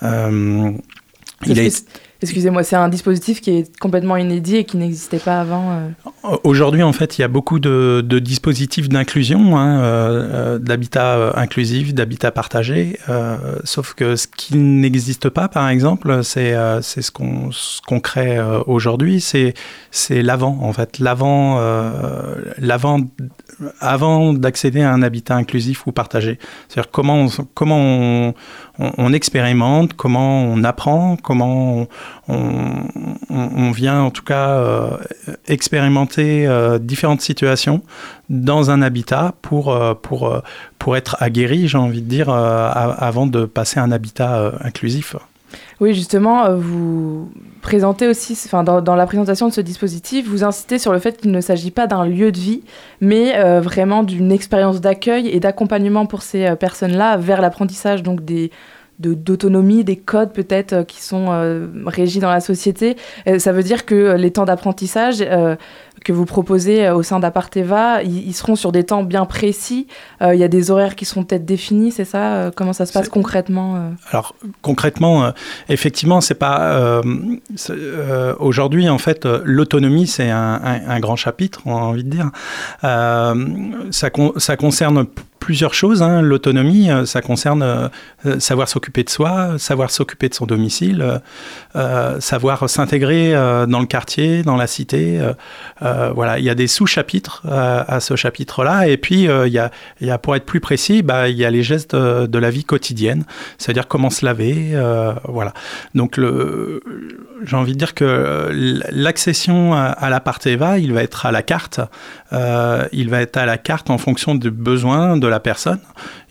Il est- Excusez-moi, c'est un dispositif qui est complètement inédit et qui n'existait pas avant. euh. Aujourd'hui, en fait, il y a beaucoup de, dispositifs d'inclusion, hein, euh, euh, d'habitat inclusif, d'habitat partagé. sauf que ce qui n'existe pas, par exemple, c'est ce qu'on crée aujourd'hui, c'est l'avant, en fait, l'avant, l'avant, avant d'accéder à un habitat inclusif ou partagé. C'est-à-dire comment on, comment on- on expérimente, comment on apprend, comment on, on- vient en tout cas euh, expérimenter euh, différentes situations dans un habitat pour, euh, pour, pour être aguerri, j'ai envie de dire, avant de passer à un habitat inclusif. Oui, justement, vous présentez aussi, enfin, dans, la présentation de ce dispositif, vous incitez sur le fait qu'il ne s'agit pas d'un lieu de vie, mais vraiment d'une expérience d'accueil et d'accompagnement pour ces personnes-là vers l'apprentissage donc des de- d'autonomie, des codes peut-être euh, qui sont euh, régis dans la société. Euh, ça veut dire que les temps d'apprentissage que vous proposez au sein d'Aparteva, ils, ils seront sur des temps bien précis. Il y a des horaires qui seront peut-être définis, c'est ça Comment ça se passe concrètement Alors concrètement, effectivement, c'est pas aujourd'hui en fait l'autonomie c'est un, un- un grand chapitre, on a envie de dire. Ça, con- ça concerne plusieurs choses. hein. L'autonomie, euh, ça concerne euh, euh, savoir s'occuper de soi, savoir s'occuper de son domicile, savoir s'intégrer dans le quartier, dans la cité. voilà, il y a des sous-chapitres à ce chapitre-là. Et puis il y a, pour être plus précis, bah, il y a les gestes de, la vie quotidienne c'est-à-dire comment se laver, voilà. Donc j'ai envie de dire que l'accession à, à l'appart Eva, il va être à la carte, il va être à la carte en fonction des besoins de la personne.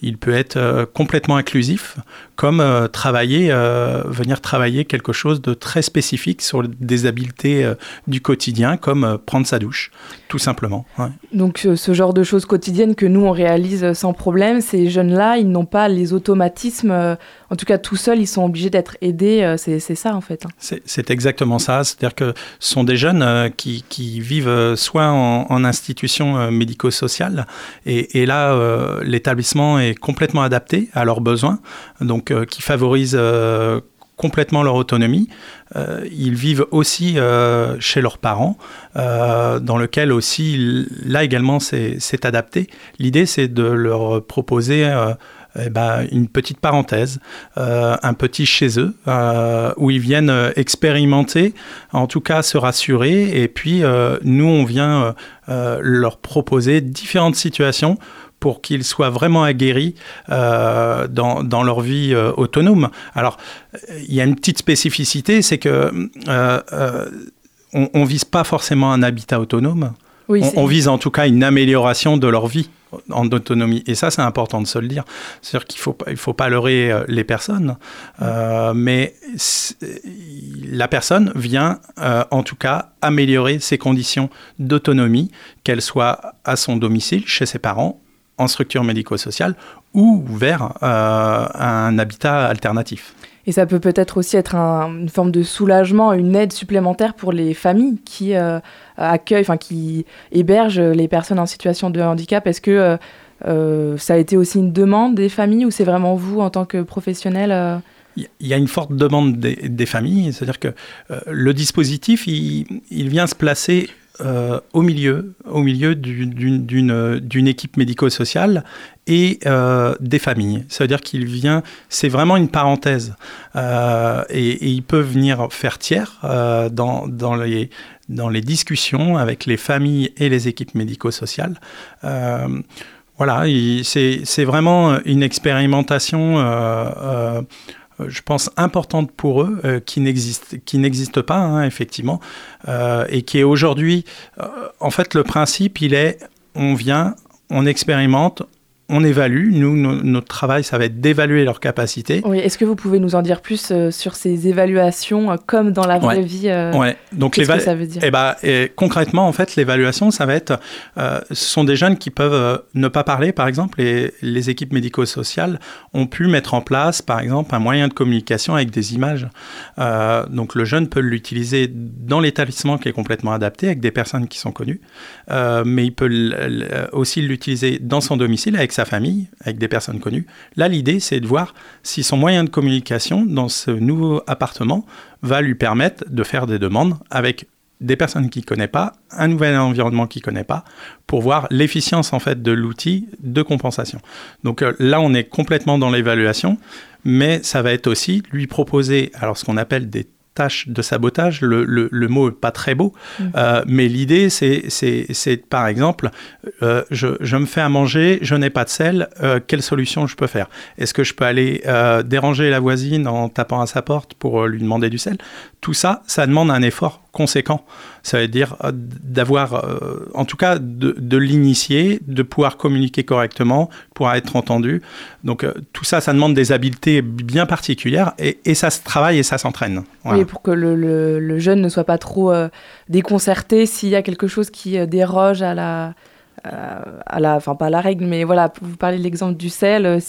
Il peut être euh, complètement inclusif, comme euh, travailler, euh, venir travailler quelque chose de très spécifique sur des habiletés euh, du quotidien, comme prendre sa douche, tout simplement. ouais. Donc ce genre de choses quotidiennes que nous on réalise sans problème, ces jeunes-là, ils n'ont pas les automatismes, en tout cas tout seuls, ils sont obligés d'être aidés, c'est ça en fait. hein. C'est exactement ça. C'est-à-dire que ce sont des jeunes qui, qui vivent soit en, en institution médico-sociale, et, et là, l'établissement est complètement adapté à leurs besoins, donc euh, qui favorise euh, complètement leur autonomie. Euh, ils vivent aussi chez leurs parents, dans lequel aussi, là également, c'est adapté. L'idée, c'est de leur proposer eh ben, une petite parenthèse, un petit chez eux, où ils viennent expérimenter, en tout cas se rassurer, et puis nous, on vient leur proposer différentes situations pour qu'ils soient vraiment aguerris euh, dans, dans, leur vie euh, autonome. Alors, il y a une petite spécificité, c'est que euh, on, ne vise pas forcément un habitat autonome. Oui, on, vise en tout cas une amélioration de leur vie en autonomie. Et ça, c'est important de se le dire. C'est-à-dire qu'il ne faut, il faut pas leurrer les personnes, mais la personne vient en tout cas améliorer ses conditions d'autonomie, qu'elle soit à son domicile, chez ses parents en structure médico-sociale ou vers euh, un habitat alternatif. Et ça peut peut-être aussi être une forme de soulagement, une aide supplémentaire pour les familles qui euh, accueillent, enfin qui hébergent les personnes en situation de handicap. Est-ce que euh, ça a été aussi une demande des familles ou c'est vraiment vous en tant que professionnel il y a une forte demande des, familles, c'est-à-dire que le dispositif, il, il, vient se placer euh, au milieu, au milieu d'une équipe médico-sociale et euh, des familles. C'est-à-dire qu'il vient, c'est vraiment une parenthèse. Euh, et, il peut venir faire tiers dans, dans, les, dans les discussions avec les familles et les équipes médico-sociales. voilà, c'est vraiment une expérimentation je pense, importante pour eux, euh, qui n'existe qui n'existe pas, hein, effectivement, euh, et qui est aujourd'hui, en fait, le principe, il est, on vient, on expérimente, on évalue. Nous, notre travail, ça va être d'évaluer leurs capacités. Oui, est-ce que vous pouvez nous en dire plus euh, sur ces évaluations, euh, comme dans la vraie vie euh, ouais. Donc, Qu'est-ce que ça veut dire eh ben, Concrètement, en fait, l'évaluation, ça va être. ce sont des jeunes qui peuvent ne pas parler, par exemple, et les équipes médico-sociales ont pu mettre en place, par exemple, un moyen de communication avec des images. donc, le jeune peut l'utiliser dans l'établissement qui est complètement adapté, avec des personnes qui sont connues, mais il peut aussi l'utiliser dans son domicile sa famille, avec des personnes connues. Là, l'idée, c'est de voir si son moyen de communication dans ce nouveau appartement va lui permettre de faire des demandes avec des personnes qu'il ne connaît pas, un nouvel environnement qu'il ne connaît pas, pour voir l'efficience en fait de l'outil de compensation. Donc euh, là, on est complètement dans l'évaluation, mais ça va être aussi lui proposer alors ce qu'on appelle des tâche de sabotage. Le, le, mot n'est pas très beau, mm. euh, mais l'idée, c'est par exemple, euh, je, je, me fais à manger, je n'ai pas de sel, euh, quelle solution je peux faire? Est-ce que je peux aller déranger la voisine en tapant à sa porte pour lui demander du sel? Tout ça, ça demande un effort conséquent. Ça veut dire d'avoir, en tout cas, de, l'initier, de pouvoir communiquer correctement, pouvoir être entendu. Donc tout ça, ça demande des habiletés bien particulières et, ça se travaille et ça s'entraîne. Voilà pour que le, jeune ne soit pas trop euh, déconcerté s'il y a quelque chose qui euh, déroge à la, euh, à la, pas la règle, mais voilà, vous parlez de l'exemple du sel,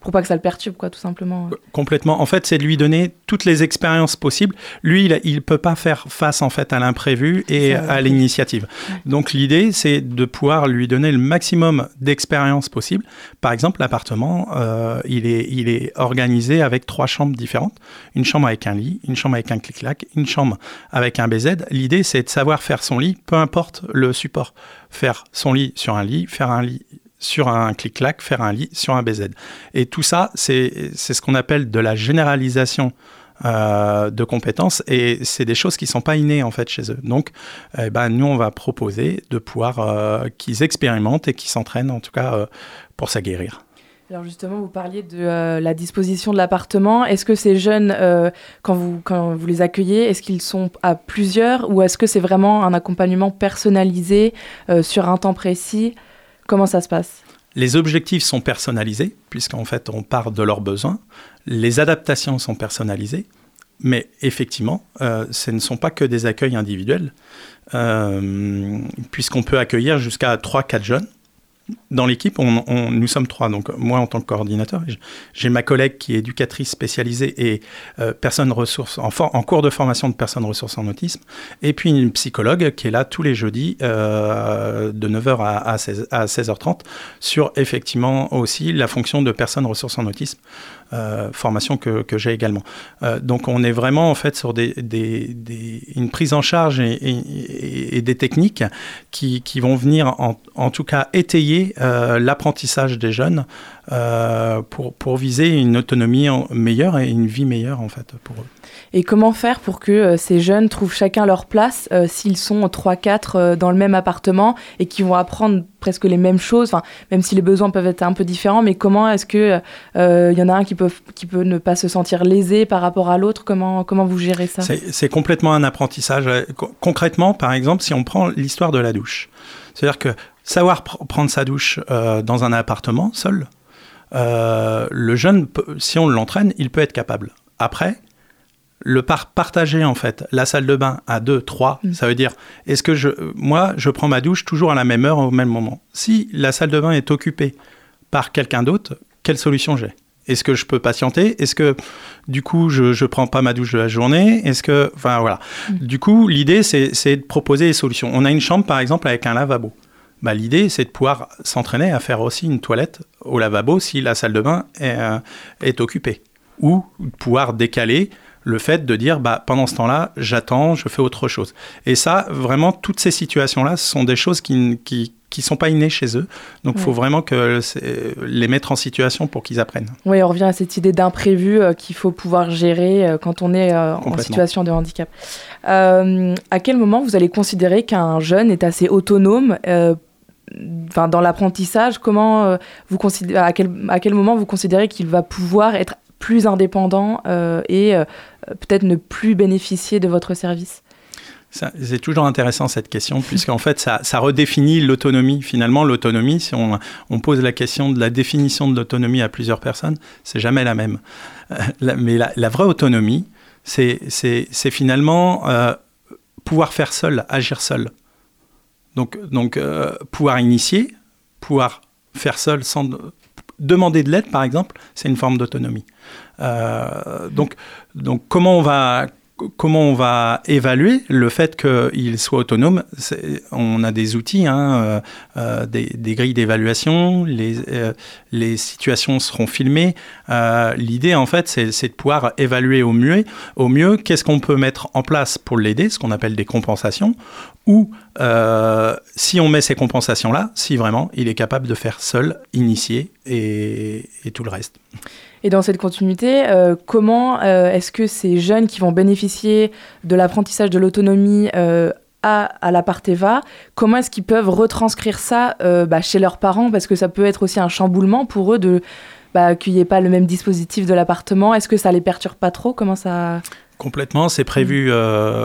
pour pas que ça le perturbe, quoi, tout simplement. Complètement. En fait, c'est de lui donner toutes les expériences possibles. Lui, il ne peut pas faire face en fait à l'imprévu et à l'initiative. Donc l'idée, c'est de pouvoir lui donner le maximum d'expériences possibles. Par exemple, l'appartement, euh, il, est, il est organisé avec trois chambres différentes. Une chambre avec un lit, une chambre avec un clic-clac, une chambre avec un BZ. L'idée, c'est de savoir faire son lit, peu importe le support. Faire son lit sur un lit, faire un lit sur un clic-clac, faire un lit sur un BZ. Et tout ça, c'est ce qu'on appelle de la généralisation euh, de compétences et c'est des choses qui ne sont pas innées en fait chez eux. Donc, eh ben, nous, on va proposer de pouvoir euh, qu'ils expérimentent et qu'ils s'entraînent en tout cas euh, pour s'aguerrir. Alors justement, vous parliez de la disposition de l'appartement. Est-ce que ces jeunes, quand, vous, quand vous les accueillez, est-ce qu'ils sont à plusieurs ou est-ce que c'est vraiment un accompagnement personnalisé sur un temps précis? Comment ça se passe? Les objectifs sont personnalisés, puisqu'en fait on part de leurs besoins. Les adaptations sont personnalisées, mais effectivement, euh, ce ne sont pas que des accueils individuels, euh, puisqu'on peut accueillir jusqu'à 3-4 jeunes dans l'équipe, on, nous sommes trois. Donc, moi, en tant que coordinateur, j'ai ma collègue qui est éducatrice spécialisée et euh, personne ressource, en, cours de formation de personnes ressources en autisme. Et puis une psychologue qui est là tous les jeudis euh, de 9h à, 16, à 16h30 sur effectivement aussi la fonction de personnes ressources en autisme. Euh, formation que, j'ai également. Euh, donc on est vraiment en fait sur des, des, une prise en charge et, et, et des techniques qui, qui, vont venir en, en tout cas étayer euh, l'apprentissage des jeunes euh, pour, pour viser une autonomie en- meilleure et une vie meilleure en fait pour eux. Et comment faire pour que euh, ces jeunes trouvent chacun leur place euh, s'ils sont 3-4 euh, dans le même appartement et qui vont apprendre presque les mêmes choses, enfin, même si les besoins peuvent être un peu différents, mais comment est-ce euh, il y en a un qui peut, qui peut ne pas se sentir lésé par rapport à l'autre? Comment, comment vous gérez ça? C'est complètement un apprentissage. Co- Concrètement, par exemple, si on prend l'histoire de la douche, c'est-à-dire que savoir pr- prendre sa douche euh, dans un appartement seul, euh, le jeune, peut- si on l'entraîne, il peut être capable. Après, le par partager en fait la salle de bain à deux, trois, Mm. ça veut dire est-ce que je, moi, je prends ma douche toujours à la même heure au même moment. Si la salle de bain est occupée par quelqu'un d'autre, quelle solution j'ai? Est-ce que je peux patienter? Est-ce que du coup je je prends pas ma douche de la journée? Est-ce que, enfin voilà. Du coup, l'idée c'est c'est de proposer des solutions. On a une chambre par exemple avec un lavabo. Bah, l'idée c'est de pouvoir s'entraîner à faire aussi une toilette au lavabo si la salle de bain est, euh, est occupée, ou de pouvoir décaler le fait de dire bah, pendant ce temps-là, j'attends, je fais autre chose. Et ça, vraiment, toutes ces situations-là, ce sont des choses qui ne qui, qui sont pas innées chez eux. Donc, il faut vraiment que c'est- les mettre en situation pour qu'ils apprennent. Oui, on revient à cette idée d'imprévu euh, qu'il faut pouvoir gérer euh, quand on est euh, en situation de handicap. Euh, à quel moment vous allez considérer qu'un jeune est assez autonome euh, dans l'apprentissage Comment euh, vous considérez, à, quel, à quel moment vous considérez qu'il va pouvoir être plus indépendant euh, et euh, peut-être ne plus bénéficier de votre service? C'est toujours intéressant cette question, puisqu'en fait, ça, ça redéfinit l'autonomie. Finalement, l'autonomie, si on, on pose la question de la définition de l'autonomie à plusieurs personnes, c'est jamais la même. Mais la, vraie autonomie, c'est finalement pouvoir faire seul, agir seul. Donc, euh, pouvoir initier, pouvoir faire seul sans de- demander de l'aide, par exemple, c'est une forme d'autonomie. Euh, donc, comment on va comment on va évaluer le fait qu'il soit autonome? On a des outils, hein, euh, des, des grilles d'évaluation, les, les situations seront filmées. L'idée, en fait, c'est c'est de pouvoir évaluer au mieux, au mieux qu'est-ce qu'on peut mettre en place pour l'aider, ce qu'on appelle des compensations, ou euh, si on met ces compensations-là, si vraiment il est capable de faire seul, initier et, tout le reste. Et dans cette continuité, euh, comment euh, est-ce que ces jeunes qui vont bénéficier de l'apprentissage de l'autonomie à, à la Parteva, comment est-ce qu'ils peuvent retranscrire ça bah, chez leurs parents? Parce que ça peut être aussi un chamboulement pour eux de bah, qu'il n'y ait pas le même dispositif de l'appartement. Est-ce que ça les perturbe pas trop? Comment ça Complètement, c'est prévu, euh,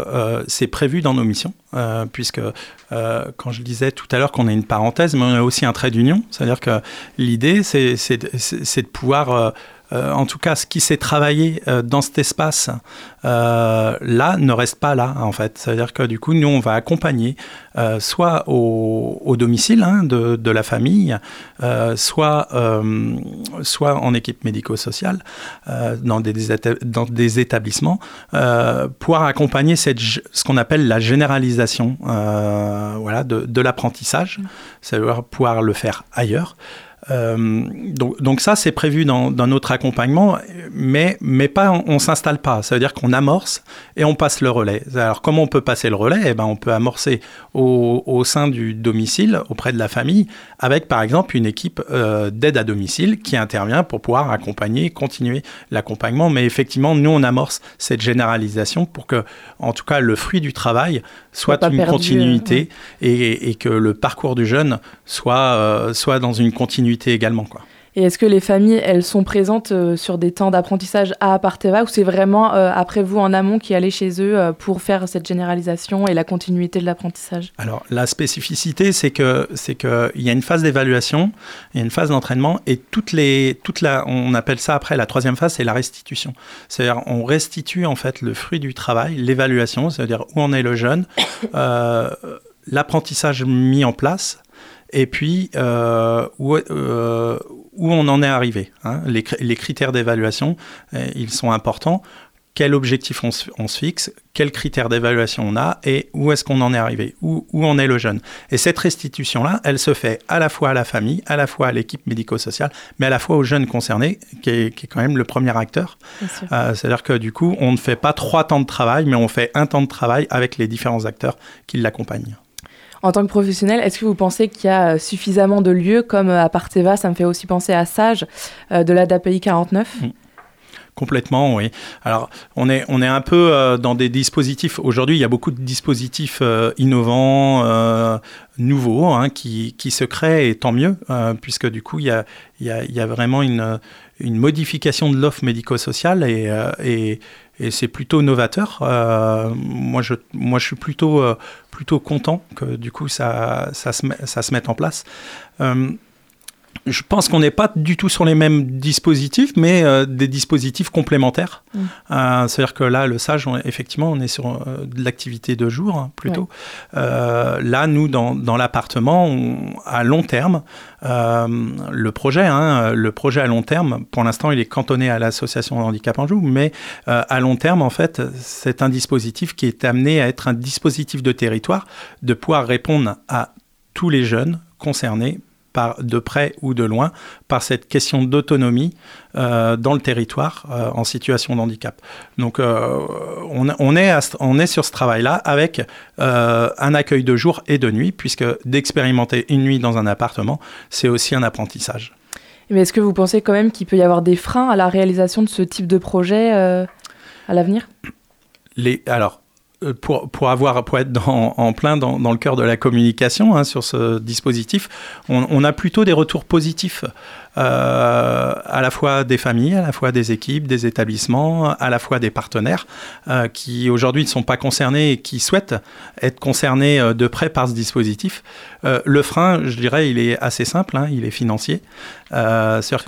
euh, c'est prévu dans nos missions, euh, puisque quand je disais tout à l'heure qu'on a une parenthèse, mais on a aussi un trait d'union, c'est-à-dire que l'idée, c'est de pouvoir, euh, en tout cas, ce qui s'est travaillé euh, dans cet espace euh, là ne reste pas là, en fait. C'est-à-dire que du coup, nous, on va accompagner soit au, domicile hein, de, la famille, soit, soit en équipe médico-sociale, dans, des, établissements, pouvoir accompagner ce qu'on appelle la généralisation voilà, de, de l'apprentissage, c'est-à-dire pouvoir le faire ailleurs. Euh, donc, donc ça, c'est prévu dans, dans notre accompagnement, mais, mais pas, on, on s'installe pas. Ça veut dire qu'on amorce et on passe le relais. Alors, comment on peut passer le relais? Eh ben, On peut amorcer au, au sein du domicile, auprès de la famille, avec par exemple une équipe euh, d'aide à domicile qui intervient pour pouvoir accompagner, continuer l'accompagnement. Mais effectivement, nous, on amorce cette généralisation pour que, en tout cas, le fruit du travail soit une perdu, continuité et, et que le parcours du jeune soit, euh, soit dans une continuité également. Quoi. Et est-ce que les familles, elles sont présentes euh, sur des temps d'apprentissage à Aparteva ou c'est vraiment euh, après vous en amont qui allez chez eux euh, pour faire cette généralisation et la continuité de l'apprentissage? Alors la spécificité, c'est que c'est que il y a une phase d'évaluation, il y a une phase d'entraînement et toutes les toute la on appelle ça après la troisième phase, c'est la restitution. C'est-à-dire on restitue en fait le fruit du travail, l'évaluation, c'est-à-dire où en est le jeune, l'apprentissage mis en place et puis euh, où, euh, où on en est arrivé. hein. Les, cr- les critères d'évaluation, euh, ils sont importants. Quel objectif on se, on se fixe, quels critères d'évaluation on a et où est-ce qu'on en est arrivé, où, où en est le jeune. Et cette restitution-là, elle se fait à la fois à la famille, à la fois à l'équipe médico-sociale, mais à la fois aux jeunes concernés, qui est, qui est quand même le premier acteur. Euh, C'est-à-dire que du coup, on ne fait pas trois temps de travail, mais on fait un temps de travail avec les différents acteurs qui l'accompagnent. En tant que professionnel, est-ce que vous pensez qu'il y a suffisamment de lieux comme à Parteva, ça me fait aussi penser à Sage de l'ADAPI 49 Complètement, oui. Alors, on est, on est un peu euh, dans des dispositifs. Aujourd'hui, il y a beaucoup de dispositifs euh, innovants, euh, nouveaux, hein, qui, qui, se créent, et tant mieux, puisque du coup, il y a, il y a, il y a vraiment une, une modification de l'offre médico-sociale et, et c'est plutôt novateur. moi, je, moi, je suis plutôt, plutôt content que du coup, ça, ça, se, ça se mette en place je pense qu'on n'est pas du tout sur les mêmes dispositifs, mais euh, des dispositifs complémentaires. Mm. Euh, c'est-à-dire que là, le SAGE, effectivement, on est sur euh, de l'activité de jour hein, plutôt. là, nous, dans, dans l'appartement, à long terme, le projet, hein, le projet à long terme, pour l'instant, il est cantonné à l'association handicap en joue, mais à long terme, en fait, c'est un dispositif qui est amené à être un dispositif de territoire, de pouvoir répondre à tous les jeunes concernés par, de près ou de loin par cette question d'autonomie euh, dans le territoire euh, en situation de handicap. Donc euh, on, on, est on est sur ce travail-là avec un accueil de jour et de nuit, puisque d'expérimenter une nuit dans un appartement, c'est aussi un apprentissage. Mais est-ce que vous pensez quand même qu'il peut y avoir des freins à la réalisation de ce type de projet à l'avenir? Les, alors, pour, pour, avoir, pour être dans, en plein dans, dans, le cœur de la communication hein, sur ce dispositif, on, on, a plutôt des retours positifs. euh, à la fois des familles, à la fois des équipes, des établissements, à la fois des partenaires euh, qui aujourd'hui ne sont pas concernés et qui souhaitent être concernés euh, de près par ce dispositif. Euh, le frein, je dirais, il est assez simple, hein, il est financier. Euh, C'est-à-dire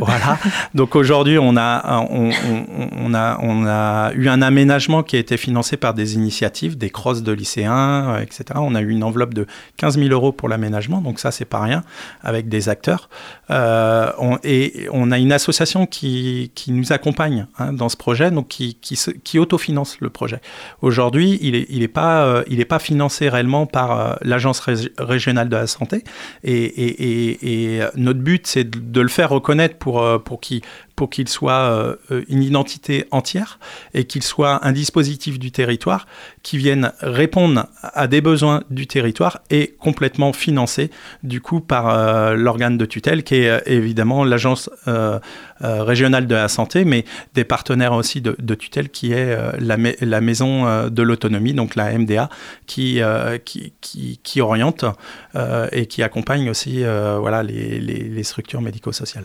voilà. Donc aujourd'hui, on a, on, on, on, a, on a eu un aménagement qui a été financé par des initiatives, des crosses de lycéens, etc. On a eu une enveloppe de 15 000 euros pour l'aménagement, donc ça, c'est pas rien, avec des acteurs. Euh, euh, et on a une association qui, qui nous accompagne hein, dans ce projet, donc qui, qui, autofinance le projet. Aujourd'hui, il n'est il est pas, euh, pas financé réellement par euh, l'Agence régionale de la santé. Et, et, et, notre but, c'est de, de, le faire reconnaître pour, pour qu'il qu'il soit une identité entière et qu'il soit un dispositif du territoire qui vienne répondre à des besoins du territoire et complètement financé du coup par l'organe de tutelle qui est évidemment l'agence euh, euh, régionale de la santé, mais des partenaires aussi de, tutelle qui est euh, la, maison de l'autonomie, donc la MDA, qui, qui, qui, qui, oriente et qui accompagne aussi voilà, les, les, structures médico-sociales.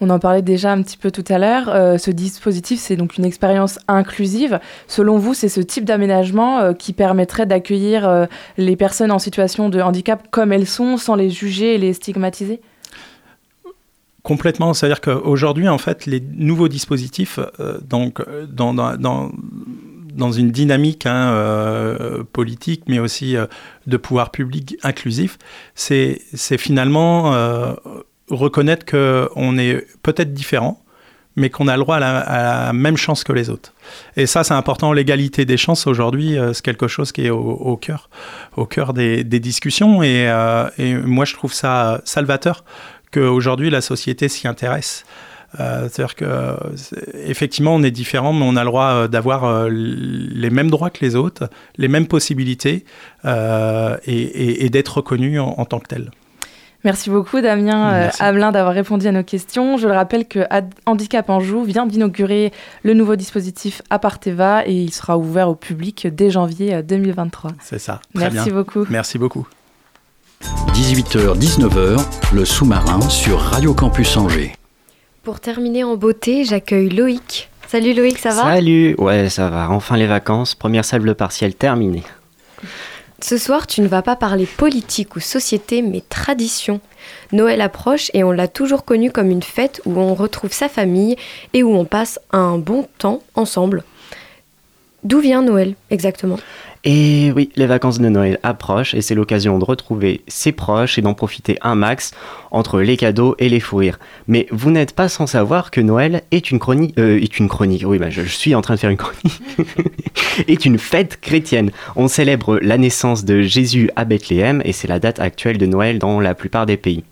On en parlait déjà un petit peu tout à l'heure. ce dispositif, c'est donc une expérience inclusive. Selon vous, c'est ce type d'aménagement qui permettrait d'accueillir les personnes en situation de handicap comme elles sont, sans les juger et les stigmatiser? Complètement, c'est-à-dire qu'aujourd'hui, en fait, les nouveaux dispositifs, euh, donc, dans, dans, dans, une dynamique hein, euh, politique, mais aussi euh, de pouvoir public inclusif, c'est finalement reconnaître qu'on est peut-être différent, mais qu'on a le droit à la, même chance que les autres. Et ça, c'est important. L'égalité des chances aujourd'hui, c'est quelque chose qui est au, cœur, au cœur des, discussions. Et, et, moi, je trouve ça salvateur qu'aujourd'hui la société s'y intéresse. Euh, c'est-à-dire que effectivement on est différent, mais on a le droit euh, d'avoir euh, les mêmes droits que les autres, les mêmes possibilités et, d'être reconnu en, tant que tel. Merci beaucoup Damien Amelin d'avoir répondu à nos questions. Je le rappelle que Handicap Anjou vient d'inaugurer le nouveau dispositif Aparteva et il sera ouvert au public dès janvier 2023. C'est ça. Très Merci beaucoup. Merci beaucoup. 18h-19h, le sous-marin sur Radio Campus Angers. Pour terminer en beauté, j'accueille Loïc. Salut Loïc, ça va? Salut, ouais, ça va. Enfin les vacances, première salle partielle terminée. Ce soir, tu ne vas pas parler politique ou société, mais tradition. Noël approche et on l'a toujours connu comme une fête où on retrouve sa famille et où on passe un bon temps ensemble. D'où vient Noël exactement? Et oui, les vacances de Noël approchent et c'est l'occasion de retrouver ses proches et d'en profiter un max entre les cadeaux et les fous. Mais vous n'êtes pas sans savoir que Noël est une chronique, euh, est une chronique, oui, bah, je, suis en train de faire une chronique, est une fête chrétienne. On célèbre la naissance de Jésus à Bethléem et c'est la date actuelle de Noël dans la plupart des pays.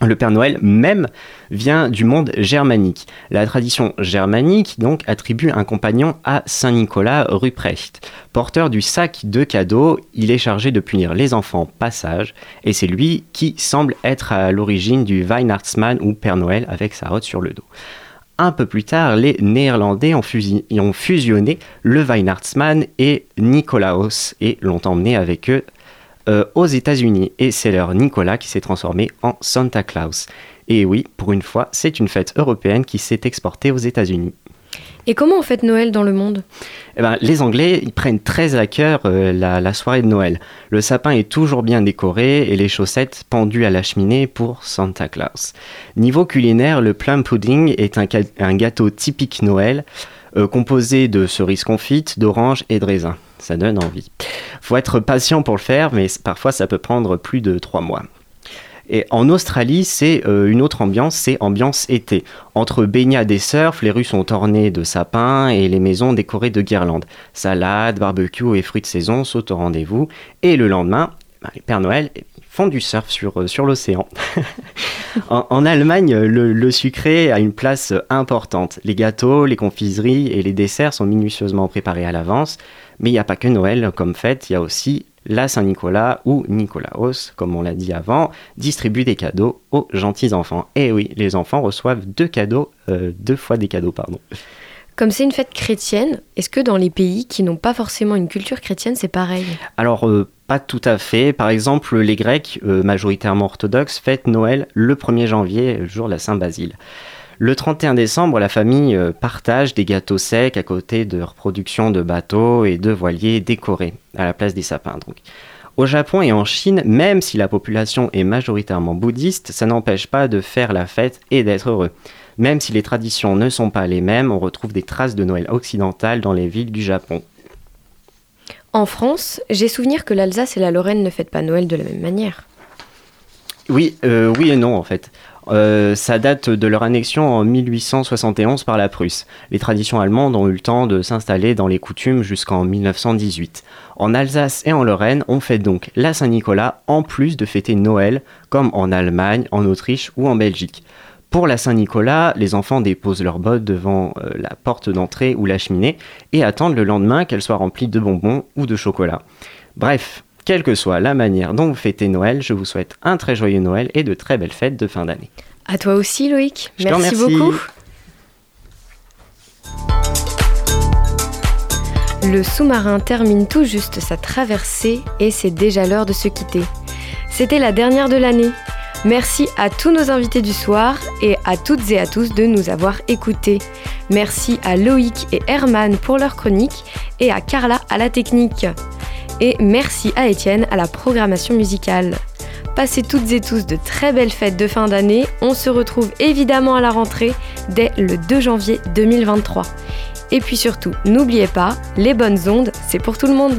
Le Père Noël même vient du monde germanique. La tradition germanique donc attribue un compagnon à Saint Nicolas Ruprecht. Porteur du sac de cadeaux, il est chargé de punir les enfants passage et c'est lui qui semble être à l'origine du Weihnachtsmann ou Père Noël avec sa rote sur le dos. Un peu plus tard, les Néerlandais ont, ont fusionné le Weihnachtsmann et Nikolaos et l'ont emmené avec eux euh, aux États-Unis. Et c'est leur Nicolas qui s'est transformé en Santa Claus. Et oui, pour une fois, c'est une fête européenne qui s'est exportée aux États-Unis. Et comment on fête Noël dans le monde? Eh ben, Les Anglais ils prennent très à cœur euh, la, soirée de Noël. Le sapin est toujours bien décoré et les chaussettes pendues à la cheminée pour Santa Claus. Niveau culinaire, le plum pudding est un, gâteau typique Noël euh, composé de cerises confites, d'oranges et de raisins ça donne envie. Faut être patient pour le faire, mais parfois ça peut prendre plus de trois mois. Et en Australie, c'est euh, une autre ambiance, c'est ambiance été. Entre baignades et surf, les rues sont ornées de sapins et les maisons décorées de guirlandes. Salades, barbecue et fruits de saison sautent au rendez-vous. Et le lendemain, ben, les Pères Noël font du surf sur, euh, sur l'océan. en, Allemagne, le, le, sucré a une place importante. Les gâteaux, les confiseries et les desserts sont minutieusement préparés à l'avance. Mais il n'y a pas que Noël comme fête, il y a aussi la Saint-Nicolas ou Nicolaos, comme on l'a dit avant, distribue des cadeaux aux gentils enfants. Et oui, les enfants reçoivent deux cadeaux, euh, deux fois des cadeaux, pardon. Comme c'est une fête chrétienne, est-ce que dans les pays qui n'ont pas forcément une culture chrétienne, c'est pareil? Alors, euh, pas tout à fait. Par exemple, les Grecs, euh, majoritairement orthodoxes, fêtent Noël le 1er janvier, le jour de la Saint-Basile. Le 31 décembre, la famille euh, partage des gâteaux secs à côté de reproductions de bateaux et de voiliers décorés à la place des sapins. Donc. Au Japon et en Chine, même si la population est majoritairement bouddhiste, ça n'empêche pas de faire la fête et d'être heureux. Même si les traditions ne sont pas les mêmes, on retrouve des traces de Noël occidental dans les villes du Japon. En France, j'ai souvenir que l'Alsace et la Lorraine ne fêtent pas Noël de la même manière. Oui, euh, oui et non en fait. Euh, ça date de leur annexion en 1871 par la Prusse. Les traditions allemandes ont eu le temps de s'installer dans les coutumes jusqu'en 1918. En Alsace et en Lorraine, on fête donc la Saint-Nicolas en plus de fêter Noël, comme en Allemagne, en Autriche ou en Belgique. Pour la Saint-Nicolas, les enfants déposent leurs bottes devant euh, la porte d'entrée ou la cheminée et attendent le lendemain qu'elle soit remplie de bonbons ou de chocolat. Bref, quelle que soit la manière dont vous fêtez Noël, je vous souhaite un très joyeux Noël et de très belles fêtes de fin d'année. À toi aussi Loïc, merci beaucoup. Le sous-marin termine tout juste sa traversée et c'est déjà l'heure de se quitter. C'était la dernière de l'année. Merci à tous nos invités du soir et à toutes et à tous de nous avoir écoutés. Merci à Loïc et Herman pour leur chronique et à Carla à la technique. Et merci à Étienne à la programmation musicale. Passez toutes et tous de très belles fêtes de fin d'année. On se retrouve évidemment à la rentrée dès le 2 janvier 2023. Et puis surtout, n'oubliez pas, les bonnes ondes, c'est pour tout le monde.